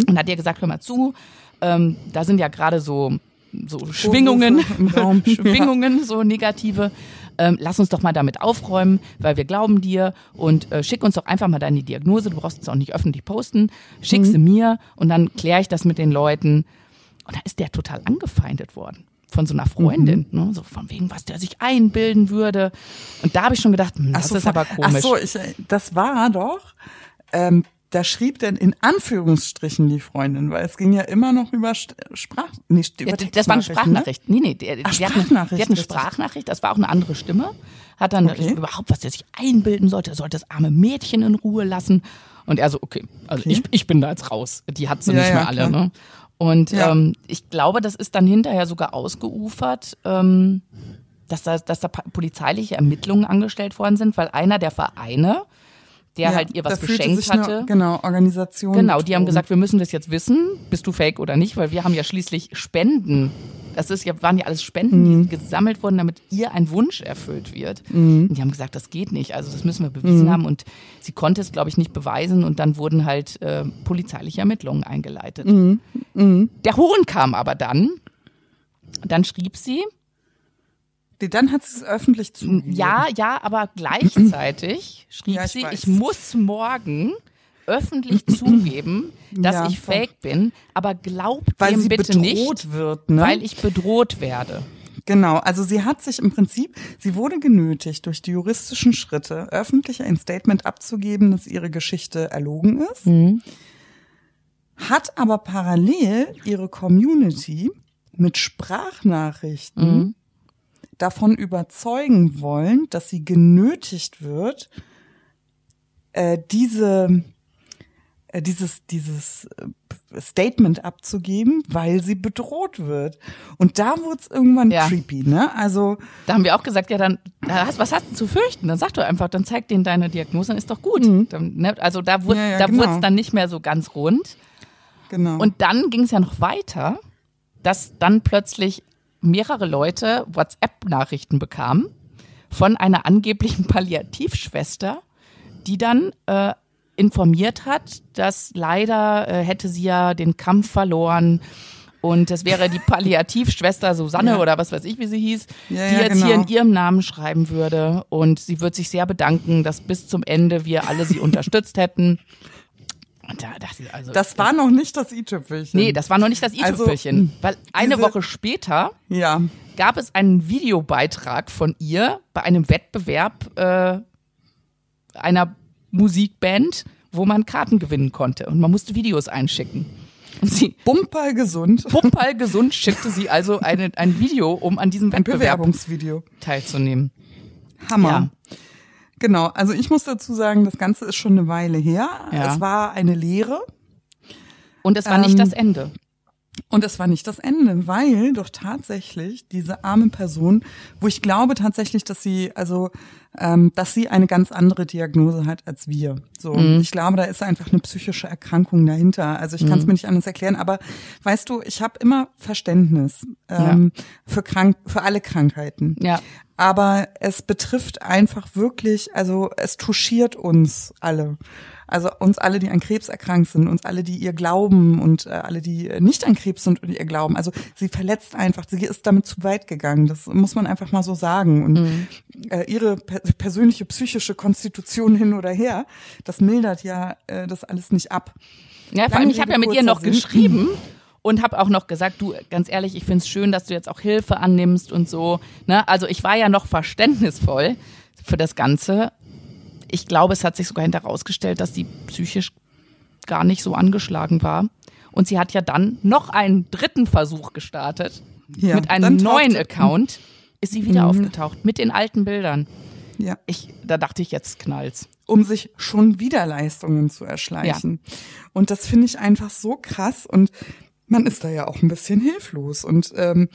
Und hat ihr gesagt, hör mal zu, ähm, da sind ja gerade so, so Schwingungen. *laughs* *laughs* Schwingungen, so negative. Ähm, lass uns doch mal damit aufräumen, weil wir glauben dir und äh, schick uns doch einfach mal deine Diagnose. Du brauchst es auch nicht öffentlich posten. Schick Mhm. sie mir und dann kläre ich das mit den Leuten. Und da ist der total angefeindet worden von so einer Freundin, Mhm. ne? so von wegen, was der sich einbilden würde. Und da habe ich schon gedacht, hm, das so, ist aber komisch. Ach so, ich, äh, das war doch, ähm, da schrieb denn in Anführungsstrichen die Freundin, weil es ging ja immer noch über Sprach, nicht über Ja, das war eine Textnachrichten, Sprachnachricht. Nee, nee, der, Ach, die, hat eine, Sprachnachricht, die hat eine. Sprachnachricht, das war auch eine andere Stimme. Hat dann Okay. überhaupt, was der sich einbilden sollte, er sollte das arme Mädchen in Ruhe lassen. Und er so, okay, also Okay. ich, ich bin da jetzt raus. Die hat sie Ja, nicht ja, mehr alle. klar. Ne? Und Ja. ähm, ich glaube, das ist dann hinterher sogar ausgeufert, ähm, dass da, dass da polizeiliche Ermittlungen angestellt worden sind, weil einer der Vereine, der Ja, halt ihr was geschenkt sich eine, hatte, Genau, Organisation. Genau, die haben gesagt, wir müssen das jetzt wissen, bist du fake oder nicht, weil wir haben ja schließlich Spenden. Das ist ja, waren ja alles Spenden, Mhm. die gesammelt wurden, damit ihr ein Wunsch erfüllt wird. Und die haben gesagt, das geht nicht. Also das müssen wir bewiesen Mhm. haben. Und sie konnte es, glaube ich, nicht beweisen. Und dann wurden halt äh, polizeiliche Ermittlungen eingeleitet. Mhm. Der Hohn kam aber dann. Dann schrieb sie, Dann hat sie es öffentlich zugegeben. ja, ja, aber gleichzeitig *clears throat* schrieb Ja, ich sie, weiß. ich muss morgen öffentlich *clears throat* zugeben, dass Ja, ich fake bin, aber glaubt weil dem sie bitte bedroht nicht, wird, ne? weil ich bedroht werde. Genau, also sie hat sich im Prinzip, sie wurde genötigt, durch die juristischen Schritte öffentlich ein Statement abzugeben, dass ihre Geschichte erlogen ist, hat aber parallel ihre Community mit Sprachnachrichten davon überzeugen wollen, dass sie genötigt wird, äh, diese äh, dieses dieses äh, Statement abzugeben, weil sie bedroht wird. Und da wurde es irgendwann Ja. creepy, ne? Also Da haben wir auch gesagt, ja dann, was hast du zu fürchten? Dann sag doch einfach, dann zeig denen deine Diagnose, dann ist doch gut. Dann, ne, also da wurde Mhm. Ja, ja, da genau. wurde es dann nicht mehr so ganz rund. genau. Und dann ging es ja noch weiter, dass dann plötzlich mehrere Leute WhatsApp-Nachrichten bekamen von einer angeblichen *laughs* Palliativschwester, die dann äh, informiert hat, dass leider äh, hätte sie ja den Kampf verloren und es wäre die *laughs* Palliativschwester Susanne Ja. oder was weiß ich, wie sie hieß, Ja, die ja, jetzt genau. hier in ihrem Namen schreiben würde und sie wird sich sehr bedanken, dass bis zum Ende wir alle sie *laughs* unterstützt hätten. Da ich, also das war noch nicht das i-Tüpfelchen. Nee, das war noch nicht das Also, i-Tüpfelchen. weil eine diese- Woche später Ja, gab es einen Videobeitrag von ihr bei einem Wettbewerb äh, einer Musikband, wo man Karten gewinnen konnte. Und man musste Videos einschicken. Und sie, Bumper gesund. Pumpal gesund, schickte sie also eine, ein Video, um an diesem Wettbewerb Bewerbungsvideo. teilzunehmen. Hammer. Ja. Genau, also ich muss dazu sagen, das Ganze ist schon eine Weile her. Ja. Es war eine Lehre Und es war Ähm, nicht das Ende. Und es war nicht das Ende, weil doch tatsächlich diese arme Person, wo ich glaube tatsächlich, dass sie, also, ähm, dass sie eine ganz andere Diagnose hat als wir. So, Mhm. ich glaube, da ist einfach eine psychische Erkrankung dahinter. Also ich kann es Mhm. mir nicht anders erklären, aber weißt du, ich habe immer Verständnis ähm, für krank, für alle Krankheiten. Ja. aber es betrifft einfach wirklich, also es touchiert uns alle. Also uns alle, die an Krebs erkrankt sind, uns alle, die ihr glauben und äh, alle, die äh, nicht an Krebs sind und ihr glauben. Also sie verletzt einfach, sie ist damit zu weit gegangen. Das muss man einfach mal so sagen. Und Mhm. äh, ihre per persönliche psychische Konstitution hin oder her, das mildert ja äh, das alles nicht ab. Ja, vor allem, ich habe ja mit ihr noch Sinn. geschrieben und habe auch noch gesagt, du, ganz ehrlich, ich find's schön, dass du jetzt auch Hilfe annimmst und so. Ne? Also ich war ja noch verständnisvoll für das Ganze. Ich glaube, es hat sich sogar hinterher rausgestellt, dass sie psychisch gar nicht so angeschlagen war. Und sie hat ja dann noch einen dritten Versuch gestartet. Ja, mit einem neuen Account ist sie wieder Mhm. aufgetaucht, mit den alten Bildern. Ja. Ich, da dachte ich, jetzt knallt's. um sich schon wieder Leistungen zu erschleichen. Und das finde ich einfach so krass und man ist da ja auch ein bisschen hilflos und ähm,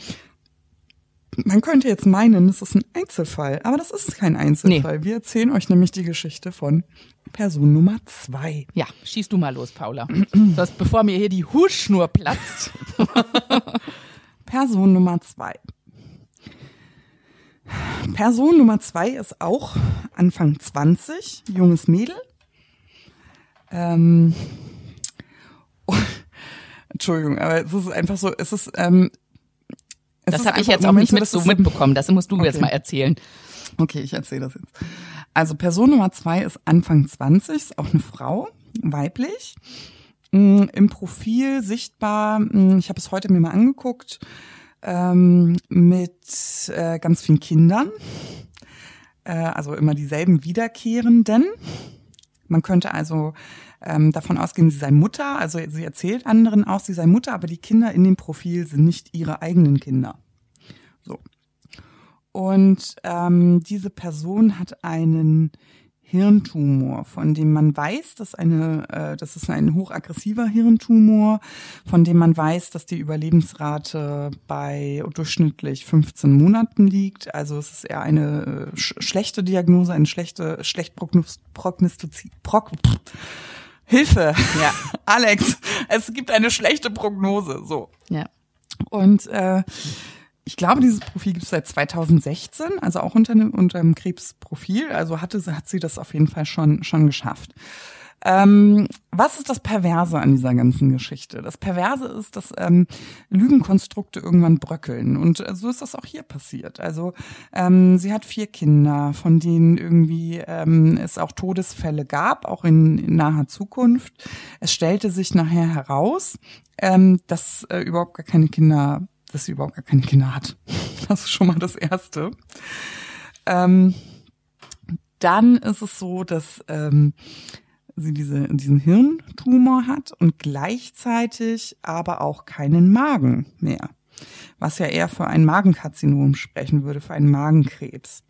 man könnte jetzt meinen, es ist ein Einzelfall, aber das ist kein Einzelfall. Wir erzählen euch nämlich die Geschichte von Person Nummer zwei. Ja, schieß du mal los, Paula. *clears throat* Sonst, bevor mir hier die Hutschnur platzt. *laughs* Person Nummer zwei. Person Nummer zwei ist auch Anfang 20, junges Mädel. Ähm, oh, *laughs* Entschuldigung, aber es ist einfach so, es ist, ähm, es Das habe ich jetzt auch nicht mit so mitbekommen. Das musst du jetzt Okay. mal erzählen. Okay, ich erzähle das jetzt. Also Person Nummer zwei ist Anfang 20, ist auch eine Frau, weiblich. Mm, Im Profil sichtbar, mm, ich habe es heute mir mal angeguckt, ähm, mit äh, ganz vielen Kindern. Äh, also immer dieselben Wiederkehrenden. Man könnte also ähm, davon ausgehen, sie sei Mutter. Also sie erzählt anderen auch, sie sei Mutter, aber die Kinder in dem Profil sind nicht ihre eigenen Kinder. So. Und ähm, diese Person hat einen Hirntumor, von dem man weiß, dass eine, äh, das ist ein hochaggressiver Hirntumor, von dem man weiß, dass die Überlebensrate bei durchschnittlich 15 Monaten liegt. Also es ist eher eine äh, sch schlechte Diagnose, eine schlechte, schlecht prognos prognostiziert. Prog Hilfe, Ja. *laughs* Alex, es gibt eine schlechte Prognose. So. Ja. Und äh, ich glaube, dieses Profil gibt es seit 2016, also auch unter einem, unter einem Krebsprofil. Also hatte, hat sie das auf jeden Fall schon, schon geschafft. Ähm, was ist das Perverse an dieser ganzen Geschichte? Das Perverse ist, dass ähm, Lügenkonstrukte irgendwann bröckeln. Und äh, so ist das auch hier passiert. Also ähm, sie hat vier Kinder, von denen irgendwie ähm, es auch Todesfälle gab, auch in, in naher Zukunft. Es stellte sich nachher heraus, ähm, dass äh, überhaupt gar keine Kinder, dass sie überhaupt gar keine Kinder hat. *laughs* Das ist schon mal das Erste. Ähm, dann ist es so, dass ähm, sie diese, diesen Hirntumor hat und gleichzeitig aber auch keinen Magen mehr. Was ja eher für ein Magenkarzinom sprechen würde, für einen Magenkrebs.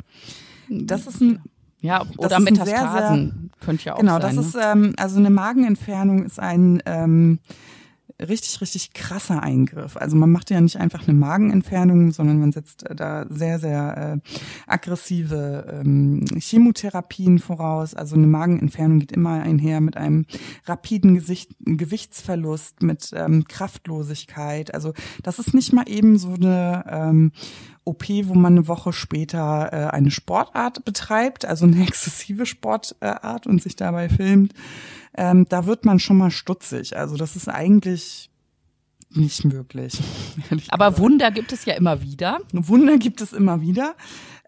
Das ist ein, Ja, Das oder ist ein sehr, Metastasen könnte ja auch genau, sein. das ist, ne? ähm, also eine Magenentfernung ist ein, ähm, richtig, richtig krasser Eingriff. Also man macht ja nicht einfach eine Magenentfernung, sondern man setzt äh, da sehr, sehr äh, aggressive ähm, Chemotherapien voraus. Also eine Magenentfernung geht immer einher mit einem rapiden Gesicht, Gewichtsverlust, mit ähm, Kraftlosigkeit. Also das ist nicht mal eben so eine ähm, OP, wo man eine Woche später äh, eine Sportart betreibt, also eine *laughs* exzessive Sportart und sich dabei filmt, ähm, da wird man schon mal stutzig. Also das ist eigentlich nicht möglich. *laughs* Aber gesagt. Wunder gibt es ja immer wieder. Wunder gibt es immer wieder.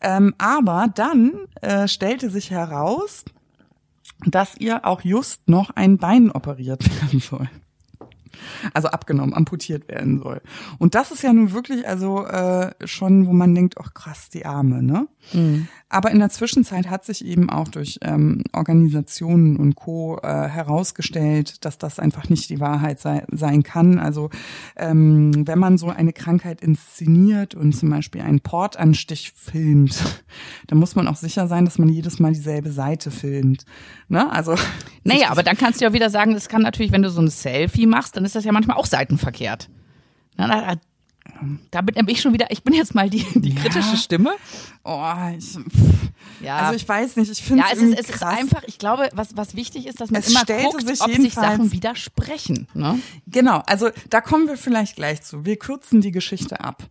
Ähm, aber dann äh, stellte sich heraus, dass ihr auch just noch ein Bein operiert *laughs* werden soll also abgenommen, amputiert werden soll. Und das ist ja nun wirklich also äh, schon, wo man denkt, ach krass, die Arme, ne? Mhm. Aber in der Zwischenzeit hat sich eben auch durch ähm, Organisationen und Co. Äh, herausgestellt, dass das einfach nicht die Wahrheit sei, sein kann. Also ähm, wenn man so eine Krankheit inszeniert und zum Beispiel einen Portanstich filmt, *laughs* dann muss man auch sicher sein, dass man jedes Mal dieselbe Seite filmt. Ne? Also *laughs* naja, aber dann kannst du ja wieder sagen, das kann natürlich, wenn du so ein Selfie machst, dann ist das ja manchmal auch seitenverkehrt. Na, da bin ich schon wieder, ich bin jetzt mal die, die kritische Stimme. Oh, ich, ja. Also ich weiß nicht, ich finde ja, es ist, es ist einfach, ich glaube, was, was wichtig ist, dass man es immer guckt, sich ob sich Sachen widersprechen. Ne? Genau, also da kommen wir vielleicht gleich zu. Wir kürzen die Geschichte ab.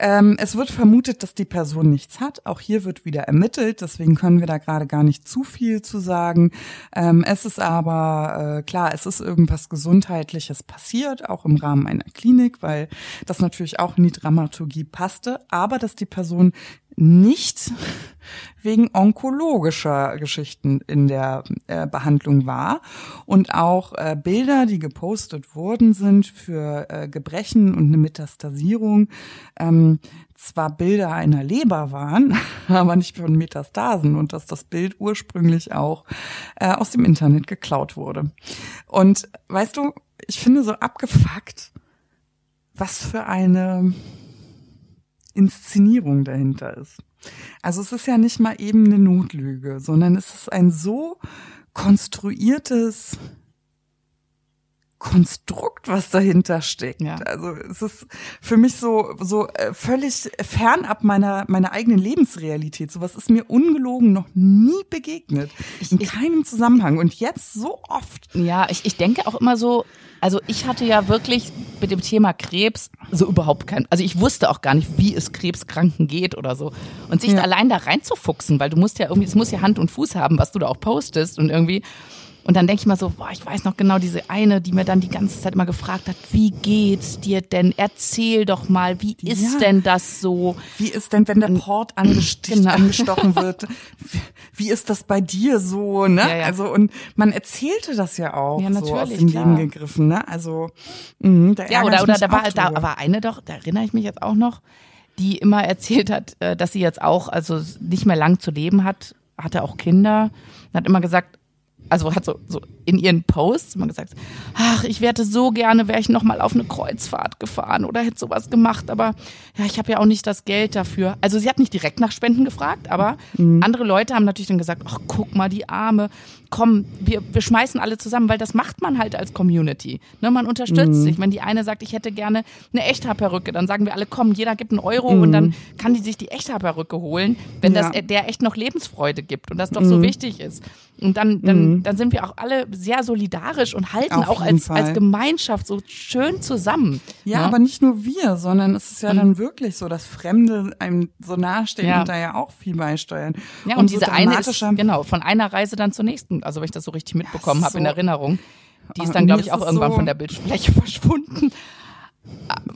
Ähm, es wird vermutet, dass die Person nichts hat. Auch hier wird wieder ermittelt, deswegen können wir da gerade gar nicht zu viel zu sagen. Ähm, es ist aber äh, klar, es ist irgendwas Gesundheitliches passiert, auch im Rahmen einer Klinik, weil das natürlich auch in die Dramaturgie passte, aber dass die Person nicht wegen onkologischer Geschichten in der äh, Behandlung war und auch äh, Bilder, die gepostet worden sind für äh, Gebrechen und eine Metastasierung, ähm, zwar Bilder einer Leber waren, *laughs* aber nicht von Metastasen und dass das Bild ursprünglich auch äh, aus dem Internet geklaut wurde. Und weißt du, ich finde so abgefuckt, was für eine Inszenierung dahinter ist. Also es ist ja nicht mal eben eine Notlüge, sondern es ist ein so konstruiertes Konstrukt, was dahinter steckt. Ja. Also es ist für mich so so äh, völlig fernab meiner meiner eigenen Lebensrealität. Sowas ist mir ungelogen noch nie begegnet ich, in keinem Zusammenhang und jetzt so oft. Ja, ich, ich denke auch immer so, also ich hatte ja wirklich mit dem Thema Krebs so überhaupt kein, also ich wusste auch gar nicht, wie es Krebskranken geht oder so. Und sich ja. da allein da reinzufuchsen, weil du musst ja irgendwie, es muss ja Hand und Fuß haben, was du da auch postest und irgendwie. Und dann denke ich mal so, boah, ich weiß noch genau diese eine, die mir dann die ganze Zeit immer gefragt hat, wie geht's dir denn? Erzähl doch mal, wie ist ja. denn das so? Wie ist denn, wenn der Port genau. angestochen *laughs* wird? Wie, ist das bei dir so, ne? Ja, ja. Also und man erzählte das ja auch ja, so aus dem klar. Leben gegriffen, ne? Also mh, da ja oder oder da war da war eine doch, da erinnere ich mich jetzt auch noch, die immer erzählt hat, äh, dass sie jetzt auch also nicht mehr lang zu leben hat, hatte auch Kinder, hat immer gesagt, also hat so, so in ihren Posts immer gesagt, ach, ich werde so gerne, wäre ich noch mal auf eine Kreuzfahrt gefahren oder hätte sowas gemacht, aber ja, ich habe ja auch nicht das Geld dafür. Also sie hat nicht direkt nach Spenden gefragt, aber mhm. andere Leute haben natürlich dann gesagt, ach, guck mal, die Arme, komm, wir, wir schmeißen alle zusammen, weil das macht man halt als Community. Ne, man unterstützt mhm. sich. Wenn die eine sagt, ich hätte gerne eine Echthaarperücke, dann sagen wir alle, komm, jeder gibt einen Euro mhm. und dann kann die sich die Echthaarperücke holen, wenn ja. das der echt noch Lebensfreude gibt und das doch so mhm. wichtig ist. Und dann, dann, mhm. dann sind wir auch alle sehr solidarisch und halten Auf auch als, als Gemeinschaft so schön zusammen. Ja, ja, ne? aber nicht nur wir, sondern es ist ja mhm. dann wirklich so, dass Fremde einem so nahestehen ja. und da ja auch viel beisteuern. Ja, und, und diese so eine ist, genau, von einer Reise dann zur nächsten, also wenn ich das so richtig mitbekommen ja, so. habe in Erinnerung. Die ist dann, glaube ich, auch irgendwann so von der Bildfläche *laughs* verschwunden.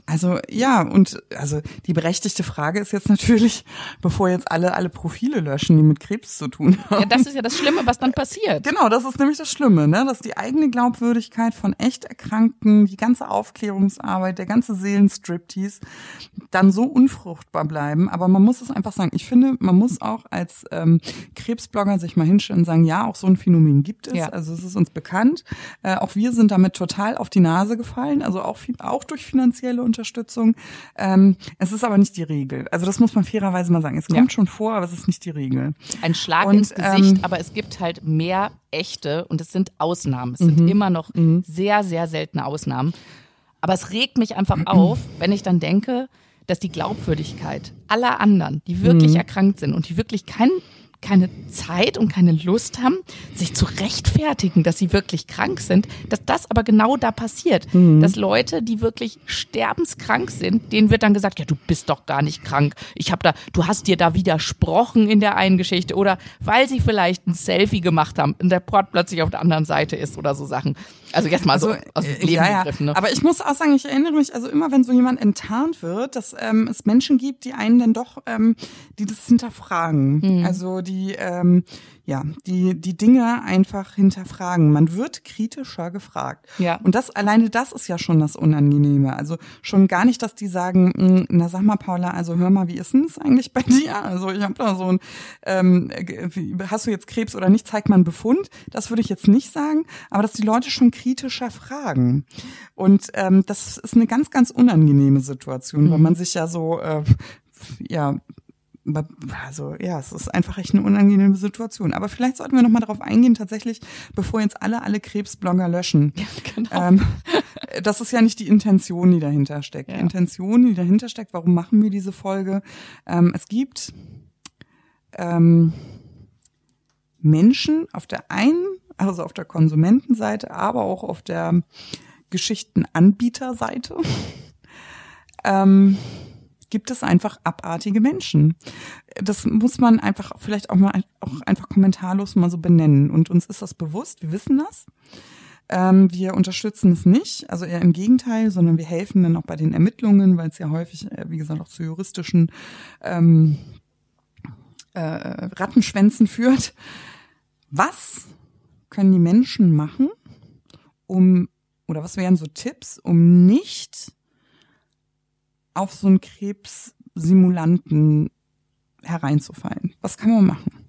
Also ja, und also die berechtigte Frage ist jetzt natürlich, bevor jetzt alle alle Profile löschen, die mit Krebs zu tun haben. Ja, das ist ja das Schlimme, was dann passiert. Genau, das ist nämlich das Schlimme, ne? dass die eigene Glaubwürdigkeit von echt Erkrankten, die ganze Aufklärungsarbeit, der ganze Seelenstriptease dann so unfruchtbar bleiben. Aber man muss es einfach sagen. Ich finde, man muss auch als ähm, Krebsblogger sich mal hinstellen und sagen, ja, auch so ein Phänomen gibt es. Ja. Also es ist uns bekannt. Äh, auch wir sind damit total auf die Nase gefallen. Also auch auch durch finanzielle Unterstützung. Ähm, es ist aber nicht die Regel. Also das muss man fairerweise mal sagen. Es kommt ja. schon vor, aber es ist nicht die Regel. Ein Schlag und, ins Gesicht, ähm, aber es gibt halt mehr echte und es sind Ausnahmen. Es sind mhm. immer noch mhm. sehr, sehr seltene Ausnahmen. Aber es regt mich einfach *clears throat* auf, wenn ich dann denke, dass die Glaubwürdigkeit aller anderen, die wirklich mhm. erkrankt sind und die wirklich kein keine Zeit und keine Lust haben, sich zu rechtfertigen, dass sie wirklich krank sind, dass das aber genau da passiert. Mhm. Dass Leute, die wirklich sterbenskrank sind, denen wird dann gesagt, ja, du bist doch gar nicht krank. Ich habe da, du hast dir da widersprochen in der einen Geschichte oder weil sie vielleicht ein Selfie gemacht haben und der Port plötzlich auf der anderen Seite ist oder so Sachen. Also jetzt mal also, so aus dem Leben ja. gegriffen. Ne? Aber ich muss auch sagen, ich erinnere mich, also immer wenn so jemand enttarnt wird, dass ähm, es Menschen gibt, die einen dann doch, ähm, die das hinterfragen. Mhm. Also die ähm, ja, die, die Dinge einfach hinterfragen. Man wird kritischer gefragt. Ja. Und das, alleine das ist ja schon das Unangenehme. Also schon gar nicht, dass die sagen, hm, na sag mal, Paula, also hör mal, wie ist denn das eigentlich bei *laughs* dir? Also ich habe da so ein, ähm, hast du jetzt Krebs oder nicht, zeig mal einen Befund. Das würde ich jetzt nicht sagen, aber dass die Leute schon kritischer fragen. Und ähm, das ist eine ganz, ganz unangenehme Situation, mhm. weil man sich ja so äh, ja also ja, es ist einfach echt eine unangenehme Situation. Aber vielleicht sollten wir noch mal darauf eingehen, tatsächlich, bevor jetzt alle alle Krebsblogger löschen. Ja, genau. Ähm, das ist ja nicht die Intention, die dahinter steckt. Ja. Die Intention, die dahinter steckt, warum machen wir diese Folge? Ähm, es gibt ähm, Menschen auf der einen, also auf der Konsumentenseite, aber auch auf der Geschichtenanbieterseite. *laughs* ähm, gibt es einfach abartige Menschen. Das muss man einfach vielleicht auch mal auch einfach kommentarlos mal so benennen. Und uns ist das bewusst, wir wissen das. Ähm, wir unterstützen es nicht, also eher im Gegenteil, sondern wir helfen dann auch bei den Ermittlungen, weil es ja häufig, äh, wie gesagt, auch zu juristischen ähm, äh, Rattenschwänzen führt. Was können die Menschen machen, um, oder was wären so Tipps, um nicht auf so einen Krebssimulanten hereinzufallen? Was kann man machen?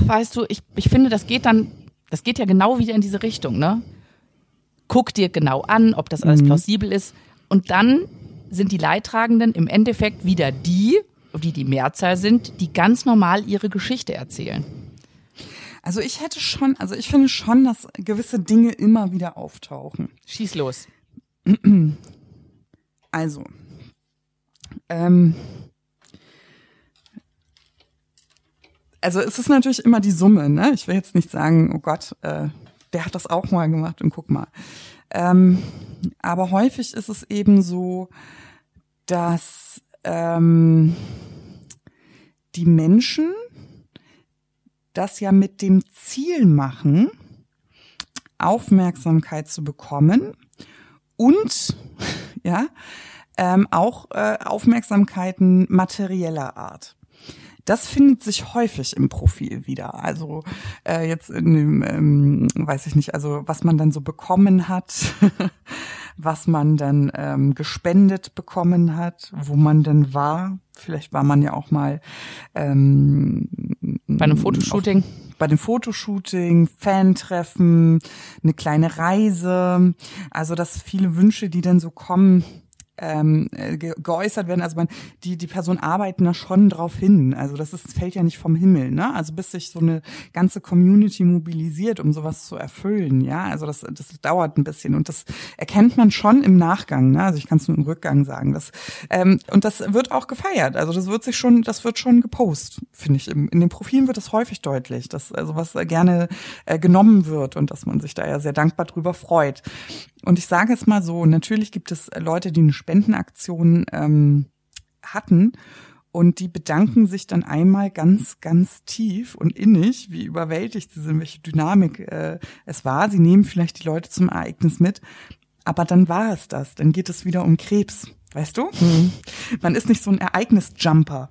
weißt du, ich, ich finde, das geht dann, das geht ja genau wieder in diese Richtung, ne? Guck dir genau an, ob das alles mhm. plausibel ist. Und dann sind die Leidtragenden im Endeffekt wieder die, die die Mehrzahl sind, die ganz normal ihre Geschichte erzählen. Also ich hätte schon, also ich finde schon, dass gewisse Dinge immer wieder auftauchen. Schieß los. Also, ähm, also es ist natürlich immer die Summe, ne? Ich will jetzt nicht sagen, oh Gott, äh, der hat das auch mal gemacht und guck mal. Ähm, aber häufig ist es eben so, dass ähm, die Menschen das ja mit dem Ziel machen, Aufmerksamkeit zu bekommen und *laughs* ja ähm, auch äh, Aufmerksamkeiten materieller Art. Das findet sich häufig im Profil wieder. Also äh, jetzt in dem, ähm, weiß ich nicht, also was man dann so bekommen hat, *laughs* was man dann ähm, gespendet bekommen hat, wo man denn war. Vielleicht war man ja auch mal ähm, bei einem Fotoshooting. Auf, bei dem Fotoshooting, Fantreffen, eine kleine Reise. Also dass viele Wünsche, die dann so kommen, ähm, äh, ge geäußert werden. Also man, die, die Personen arbeiten da schon drauf hin. Also das ist, fällt ja nicht vom Himmel, ne? Also bis sich so eine ganze Community mobilisiert, um sowas zu erfüllen, ja. Also das, das dauert ein bisschen und das erkennt man schon im Nachgang, ne? Also ich kann es nur im Rückgang sagen. Das, ähm, und das wird auch gefeiert. Also das wird sich schon, das wird schon gepostet, finde ich. In den Profilen wird das häufig deutlich, dass also was gerne äh, genommen wird und dass man sich da ja sehr dankbar drüber freut. Und ich sage es mal so, natürlich gibt es Leute, die eine Spendenaktion ähm, hatten und die bedanken sich dann einmal ganz, ganz tief und innig, wie überwältigt sie sind, welche Dynamik äh, es war. Sie nehmen vielleicht die Leute zum Ereignis mit, aber dann war es das. Dann geht es wieder um Krebs, weißt du? Mhm. Man ist nicht so ein Ereignisjumper.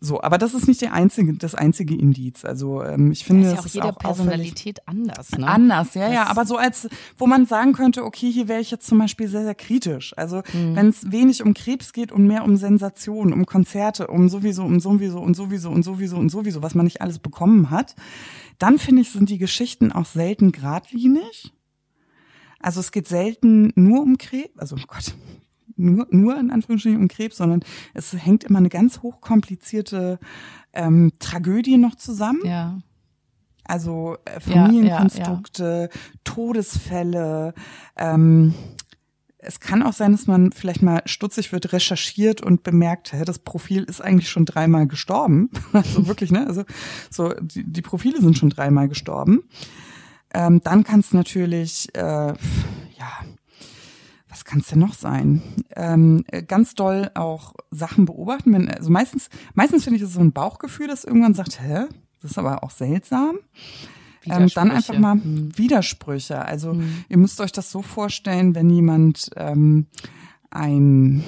So, aber das ist nicht der einzige, das einzige Indiz. Also ähm, ich finde, das ist, ja auch jede auch Personalität anders. Ne? Anders, ja, das ja. Aber so als, wo man sagen könnte, okay, hier wäre ich jetzt zum Beispiel sehr, sehr kritisch. Also mhm. wenn es wenig um Krebs geht und mehr um Sensationen, um Konzerte, um sowieso, um sowieso und sowieso und sowieso und sowieso, was man nicht alles bekommen hat, dann finde ich, sind die Geschichten auch selten geradlinig. Also es geht selten nur um Krebs, also oh Gott, nur, nur in Anführungsstrichen um Krebs, sondern es hängt immer eine ganz hochkomplizierte ähm, Tragödie noch zusammen. Ja. Also äh, Familienkonstrukte, ja, ja, Todesfälle, ähm, es kann auch sein, dass man vielleicht mal stutzig wird, recherchiert und bemerkt, hä, das Profil ist eigentlich schon dreimal gestorben. *laughs* Also wirklich, ne? Also so die, die Profile sind schon dreimal gestorben. Ähm, dann kann es natürlich, äh, ja, was kann es denn noch sein? Ähm, ganz doll auch Sachen beobachten. Wenn, also meistens, meistens finde ich es so ein Bauchgefühl, das irgendwann sagt, hä, das ist aber auch seltsam. Ähm, dann einfach mal hm. Widersprüche. Also hm. ihr müsst euch das so vorstellen, wenn jemand ähm, ein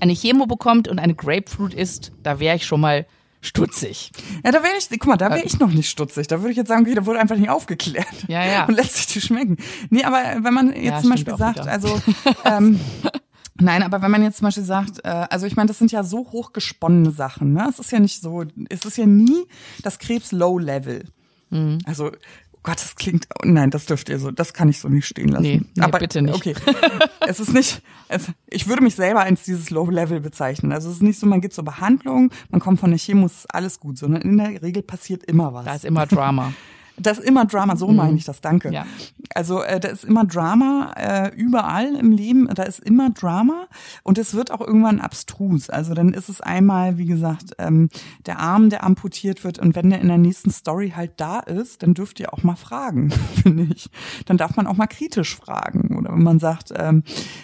eine Chemo bekommt und eine Grapefruit isst, da wäre ich schon mal stutzig. Ja, da wäre ich, guck mal, da wäre ich noch nicht stutzig. Da würde ich jetzt sagen, okay, da wurde einfach nicht aufgeklärt. Ja, ja. Und lässt sich die schmecken. Nee, aber wenn man jetzt ja, zum Beispiel sagt, wieder. also *laughs* ähm, Nein, aber wenn man jetzt zum Beispiel sagt, äh, also ich meine, das sind ja so hochgesponnene Sachen, ne? Es ist ja nicht so, es ist ja nie das Krebs Low Level. Mhm. Also, Gott, das klingt, oh nein, das dürft ihr so, das kann ich so nicht stehen lassen. Nee, nee aber, bitte nicht. Okay, *laughs* es ist nicht, es, ich würde mich selber als dieses Low-Level bezeichnen. Also es ist nicht so, man geht zur Behandlung, man kommt von der Chemo, ist alles gut, sondern in der Regel passiert immer was. Da ist immer Drama. *laughs* Das ist immer Drama, so mhm. meine ich das, danke. Ja. Also äh, da ist immer Drama äh, überall im Leben, da ist immer Drama und es wird auch irgendwann abstrus. Also dann ist es einmal, wie gesagt, ähm, der Arm, der amputiert wird und wenn der in der nächsten Story halt da ist, dann dürft ihr auch mal fragen, *laughs* finde ich. Dann darf man auch mal kritisch fragen. Oder wenn man sagt, ähm,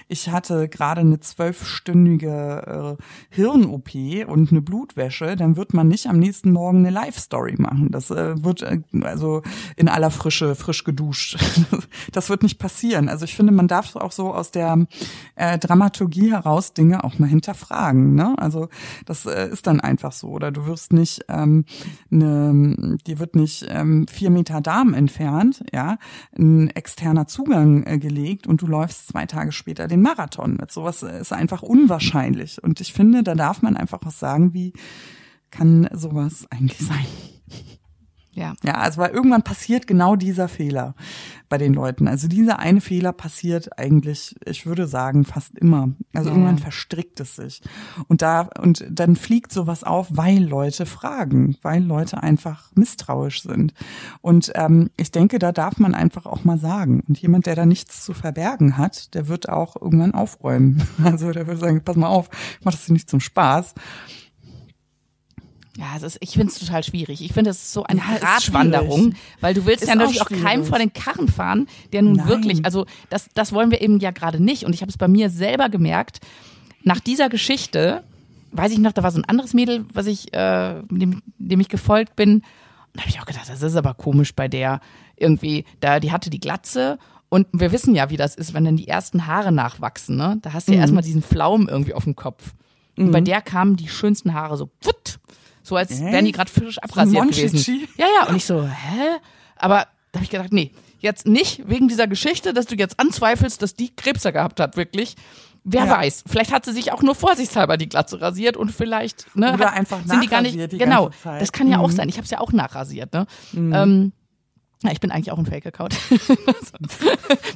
ich hatte gerade eine zwölfstündige äh, Hirn-OP und eine Blutwäsche, dann wird man nicht am nächsten Morgen eine Live-Story machen. Das äh, wird, äh, also in aller Frische, frisch geduscht. *laughs* Das wird nicht passieren. Also ich finde, man darf auch so aus der äh, Dramaturgie heraus Dinge auch mal hinterfragen. Ne? Also das äh, ist dann einfach so. Oder du wirst nicht, ähm, ne, dir wird nicht ähm, vier Meter Darm entfernt, ja, ein externer Zugang äh, gelegt und du läufst zwei Tage später den Marathon. Mit sowas ist einfach unwahrscheinlich. Und ich finde, da darf man einfach was sagen, wie kann sowas eigentlich sein? Ja. Ja, also weil irgendwann passiert genau dieser Fehler bei den Leuten. Also dieser eine Fehler passiert eigentlich, ich würde sagen, fast immer. Also ja. irgendwann verstrickt es sich. Und da, und dann fliegt sowas auf, weil Leute fragen, weil Leute einfach misstrauisch sind. Und ähm, ich denke, da darf man einfach auch mal sagen. Und jemand, der da nichts zu verbergen hat, der wird auch irgendwann aufräumen. *laughs* Also der wird sagen, pass mal auf, ich mach das hier nicht zum Spaß. Ja, es ist, ich finde es total schwierig. Ich finde, es ist so eine ja, Gratwanderung, weil du willst ist ja natürlich auch, auch keinem vor den Karren fahren, der nun Nein. wirklich, also das, das wollen wir eben ja gerade nicht. Und ich habe es bei mir selber gemerkt, nach dieser Geschichte, weiß ich noch, da war so ein anderes Mädel, was ich, äh, dem, dem ich gefolgt bin. Und da habe ich auch gedacht, das ist aber komisch bei der irgendwie. Da, die hatte die Glatze und wir wissen ja, wie das ist, wenn dann die ersten Haare nachwachsen. Ne? Da hast du ja mhm. erstmal diesen Pflaumen irgendwie auf dem Kopf. Und bei mhm. der kamen die schönsten Haare so pfutt, so als äh? wären die gerade frisch abrasiert gewesen. Ja, ja. Und ich so, hä? Aber da habe ich gedacht, nee, jetzt nicht wegen dieser Geschichte, dass du jetzt anzweifelst, dass die Krebser gehabt hat, wirklich. Wer ja. weiß, vielleicht hat sie sich auch nur vorsichtshalber die Glatze rasiert und vielleicht ne, oder hat, einfach sind die gar nicht die genau. Das kann ja mhm. auch sein. Ich habe es ja auch nachrasiert. Ne? Mhm. Ähm, ja, ich bin eigentlich auch ein Fake-Account.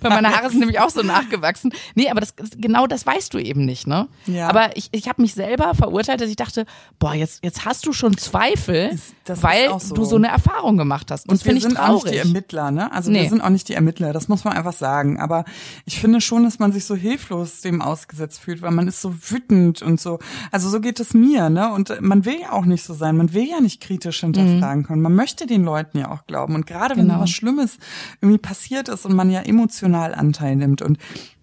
Weil *laughs* meine Haare sind nämlich auch so nachgewachsen. Nee, aber das, genau das weißt du eben nicht, ne? Ja. Aber ich, ich habe mich selber verurteilt, dass ich dachte, boah, jetzt, jetzt hast du schon Zweifel, das weil so. du so eine Erfahrung gemacht hast. Und, Und wir sind auch nicht die Ermittler, ne? Also nee. wir sind auch nicht die Ermittler, das muss man einfach sagen. Aber ich finde schon, dass man sich so hilflos dem ausgesetzt fühlt, weil man ist so wütend und so. Also so geht es mir, ne? Und man will ja auch nicht so sein. Man will ja nicht kritisch hinterfragen mhm. können. Man möchte den Leuten ja auch glauben. Und gerade wenn genau. was Schlimmes irgendwie passiert ist und man ja emotional Anteil nimmt und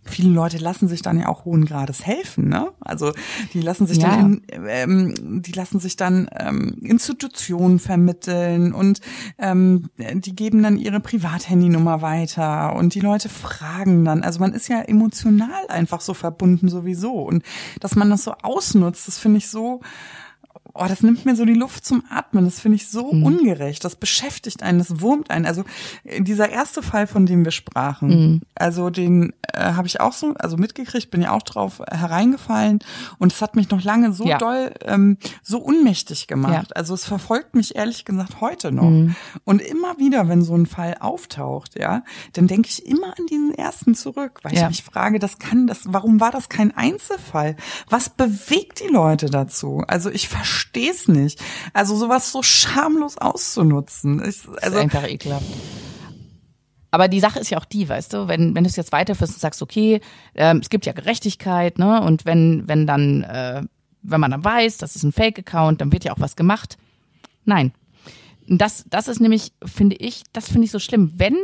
viele Leute lassen sich dann ja auch hohen Grades helfen, ne? Also die lassen sich ja. dann in, ähm, die lassen sich dann ähm, Institutionen vermitteln und ähm, die geben dann ihre Privathandynummer weiter und die Leute fragen dann. Also man ist ja emotional einfach so verbunden sowieso und dass man das so ausnutzt, das finde ich so oh, das nimmt mir so die Luft zum Atmen. Das finde ich so mhm. ungerecht. Das beschäftigt einen, das wurmt einen. Also äh, dieser erste Fall, von dem wir sprachen, mhm. also den äh, habe ich auch so, also mitgekriegt, bin ja auch drauf hereingefallen und es hat mich noch lange so ja. doll, ähm, so unmächtig gemacht. Ja. Also es verfolgt mich ehrlich gesagt heute noch. Mhm. Und immer wieder, wenn so ein Fall auftaucht, ja, dann denke ich immer an diesen ersten zurück, weil ja. ich mich frage, das kann das, warum war das kein Einzelfall? Was bewegt die Leute dazu? Also ich verstehe verstehe es nicht. Also sowas so schamlos auszunutzen. Ich, also das ist einfach ekelhaft. Aber die Sache ist ja auch die, weißt du, wenn, wenn du es jetzt weiterführst und sagst, okay, ähm, es gibt ja Gerechtigkeit, ne? Und wenn, wenn dann, äh, wenn man dann weiß, das ist ein Fake-Account, dann wird ja auch was gemacht. Nein. Das, das ist nämlich, finde ich, das finde ich so schlimm. Wenn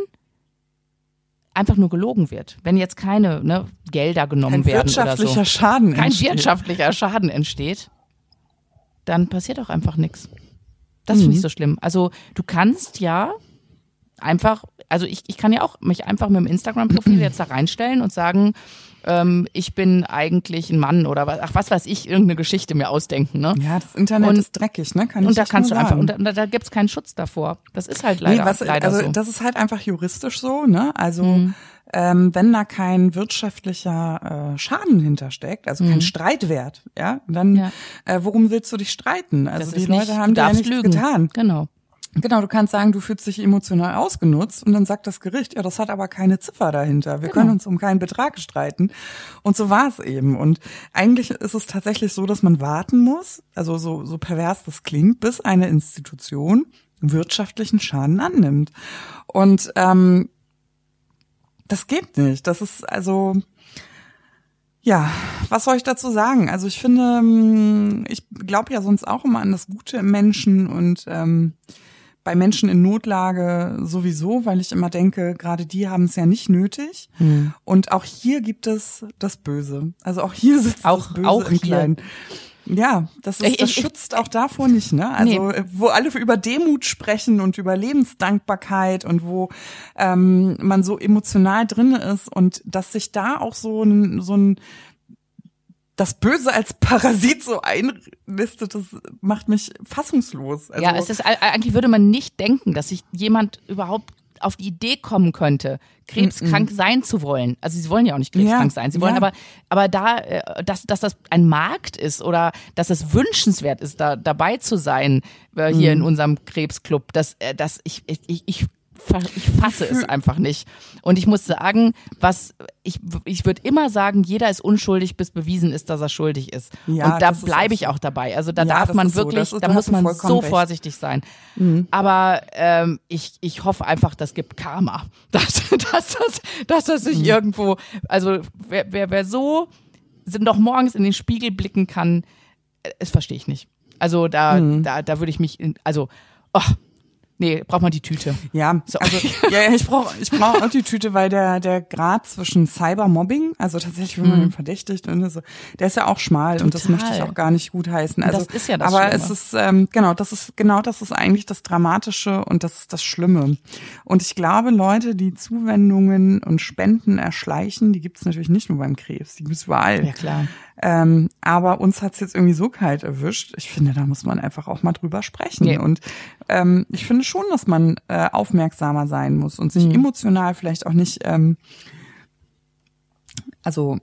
einfach nur gelogen wird, wenn jetzt keine ne, Gelder genommen kein werden oder so, Schaden kein entsteht. wirtschaftlicher Schaden entsteht, dann passiert auch einfach nichts. Das finde Mhm. ich so schlimm. Also du kannst ja einfach, also ich, ich kann ja auch mich einfach mit dem Instagram-Profil *clears throat* jetzt da reinstellen und sagen, ähm, ich bin eigentlich ein Mann oder was, ach, was weiß ich, irgendeine Geschichte mir ausdenken, ne? Ja, das Internet Und- ist dreckig, ne? Kann ich Und da echt kannst du nur einfach, sagen. und da, da gibt's keinen Schutz davor. Das ist halt leider, nee, was, leider also so. das ist halt einfach juristisch so, ne? Also Mhm. ähm, wenn da kein wirtschaftlicher äh, Schaden hintersteckt, also kein Streitwert, ja, dann Mhm. Ja. Äh, worum willst du dich streiten? Also Das die Leute nicht, haben darfst nichts lügen. getan. Genau. Genau, du kannst sagen, du fühlst dich emotional ausgenutzt und dann sagt das Gericht, ja, das hat aber keine Ziffer dahinter. Wir Genau. können uns um keinen Betrag streiten. Und so war es eben. Und eigentlich ist es tatsächlich so, dass man warten muss, also so, so pervers das klingt, bis eine Institution wirtschaftlichen Schaden annimmt. Und ähm, das geht nicht. Das ist also ja, was soll ich dazu sagen? Also ich finde, ähm, ich glaube ja sonst auch immer an das Gute im Menschen und ähm, bei Menschen in Notlage sowieso, weil ich immer denke, gerade die haben es ja nicht nötig. Hm. Und auch hier gibt es das Böse. Also auch hier sitzt Auch- das Böse auch im. Kleinen. Ja, das, ist, das ich- schützt auch davor nicht, ne? Also äh, wo alle über Demut sprechen und über Lebensdankbarkeit und wo ähm, man so emotional drin ist und dass sich da auch so ein so ein das Böse als Parasit so einlistet, das macht mich fassungslos. Also, ja, es ist eigentlich würde man nicht denken, dass sich jemand überhaupt auf die Idee kommen könnte, krebskrank sein zu wollen. Also sie wollen ja auch nicht krebskrank Ja, sein. Sie wollen ja. aber, aber da, äh, dass, dass das ein Markt ist oder dass es wünschenswert ist, da dabei zu sein äh, hier Mhm. in unserem Krebsclub, dass, äh, dass ich, ich, ich, ich fasse es einfach nicht. Und ich muss sagen, was ich, ich würde immer sagen, jeder ist unschuldig, bis bewiesen ist, dass er schuldig ist. Ja, und da bleibe ich auch dabei. Also da Ja, darf man so. wirklich, Das ist- da muss man so recht. vorsichtig sein. Aber ähm, ich, ich hoffe einfach, das gibt Karma. *laughs* Dass, dass, das, dass das sich irgendwo, also wer, wer, wer so noch morgens in den Spiegel blicken kann, äh, das verstehe ich nicht. Also da, da, da würde ich mich, in, also, oh, nee, braucht man die Tüte. Ja, So. also ja, ich brauche ich brauch auch die Tüte, weil der der Grad zwischen Cybermobbing, also tatsächlich, wenn man ihn verdächtigt, und so, der ist ja auch schmal und das Total. möchte ich auch gar nicht gut heißen. Also, Das ist ja das aber Schlimme. es ist ähm, genau, das ist genau das ist eigentlich das Dramatische und das ist das Schlimme. Und ich glaube, Leute, die Zuwendungen und Spenden erschleichen, die gibt es natürlich nicht nur beim Krebs, die gibt es überall. Ja, klar. Ähm, aber uns hat's jetzt irgendwie so kalt erwischt. Ich finde, da muss man einfach auch mal drüber sprechen. Nee. Und ähm, ich finde schon, dass man äh, aufmerksamer sein muss und sich Mhm. emotional vielleicht auch nicht, ähm, also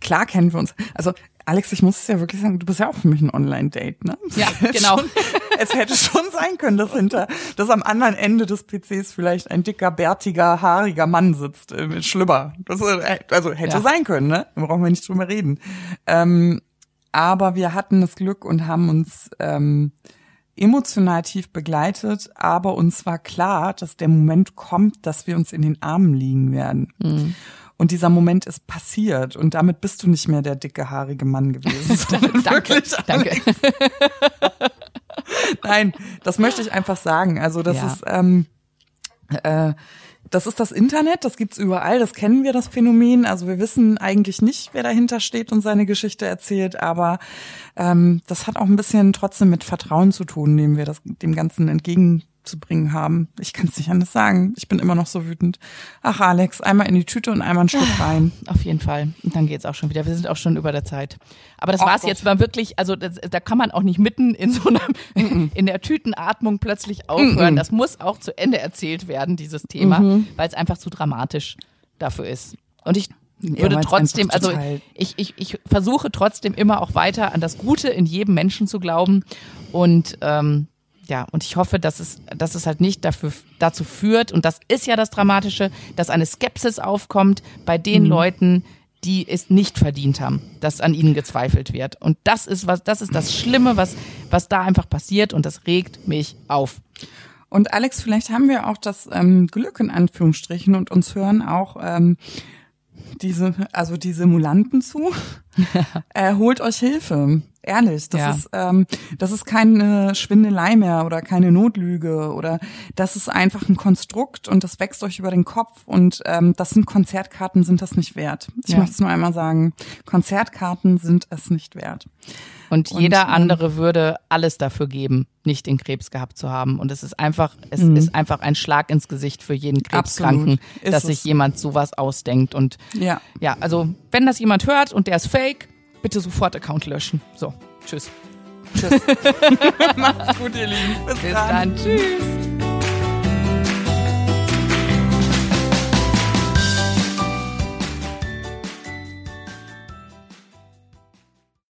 klar kennen wir uns. Also Alex, ich muss es ja wirklich sagen, du bist ja auch für mich ein Online-Date, ne? Ja, genau. Schon, es hätte schon sein können, dass hinter, dass am anderen Ende des PCs vielleicht ein dicker, bärtiger, haariger Mann sitzt äh, mit Schlüpper. Das, äh, also hätte Ja. sein können, ne? Da brauchen wir nicht drüber reden. Ähm, aber wir hatten das Glück und haben uns ähm, emotional tief begleitet, aber uns war klar, dass der Moment kommt, dass wir uns in den Armen liegen werden. Mhm. Und dieser Moment ist passiert und damit bist du nicht mehr der dicke, haarige Mann gewesen. *laughs* *laughs* Danke, danke. *laughs* Nein, das möchte ich einfach sagen. Also das Ja. ist ähm, äh, das ist das Internet, das gibt's überall, das kennen wir, das Phänomen. Also wir wissen eigentlich nicht, wer dahinter steht und seine Geschichte erzählt, aber ähm, das hat auch ein bisschen trotzdem mit Vertrauen zu tun, dem wir das dem Ganzen entgegenzubringen haben. Ich kann es nicht anders sagen. Ich bin immer noch so wütend. Ach Alex, einmal in die Tüte und einmal einen Schluck rein. Auf jeden Fall. Und dann geht's auch schon wieder. Wir sind auch schon über der Zeit. Aber das Ach war's Gott. jetzt mal wirklich, also das, da kann man auch nicht mitten in so einer, in der Tütenatmung plötzlich aufhören. Das muss auch zu Ende erzählt werden, dieses Thema, Mhm. weil es einfach zu dramatisch dafür ist. Und ich würde weil's trotzdem, also ich, ich, ich versuche trotzdem immer auch weiter an das Gute in jedem Menschen zu glauben. Und ähm, ja, und ich hoffe, dass es, dass es halt nicht dafür, dazu führt, und das ist ja das Dramatische, dass eine Skepsis aufkommt bei den Leuten, die es nicht verdient haben, dass an ihnen gezweifelt wird. Und das ist was, das ist das Schlimme, was, was da einfach passiert und das regt mich auf. Und Alex, vielleicht haben wir auch das ähm, Glück in Anführungsstrichen und uns hören auch ähm, diese, also die Simulanten zu. *laughs* äh, holt euch Hilfe. Ehrlich, das Ja. ist ähm, das ist keine Schwindelei mehr oder keine Notlüge oder das ist einfach ein Konstrukt und das wächst euch über den Kopf und ähm, das sind Konzertkarten sind das nicht wert. Ich Ja. möchte es nur einmal sagen, Konzertkarten sind es nicht wert. Und, Und, jeder ähm, andere würde alles dafür geben, nicht den Krebs gehabt zu haben. Und es ist einfach, es ist einfach ein Schlag ins Gesicht für jeden Krebskranken, Mhm. Dass es. sich jemand sowas ausdenkt. Und Ja. ja, also wenn das jemand hört und der ist fake, bitte sofort Account löschen. So, tschüss. *laughs* Macht's gut, ihr Lieben. Bis, Bis dann. Tschüss.